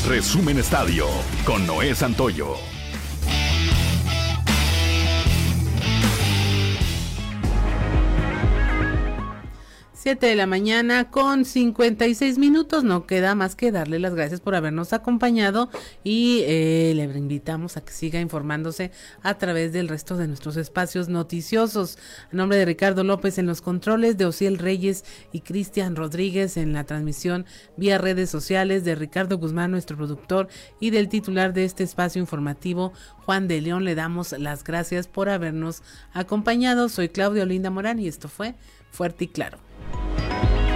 Resumen Estadio con Noé Santoyo. 7 de la mañana con 56 minutos. No queda más que darle las gracias por habernos acompañado y eh, le invitamos a que siga informándose a través del resto de nuestros espacios noticiosos. A nombre de Ricardo López en los controles, de Ociel Reyes y Cristian Rodríguez en la transmisión vía redes sociales, de Ricardo Guzmán, nuestro productor, y del titular de este espacio informativo, Juan de León, le damos las gracias por habernos acompañado. Soy Claudia Olinda Morán y esto fue Fuerte y Claro. Música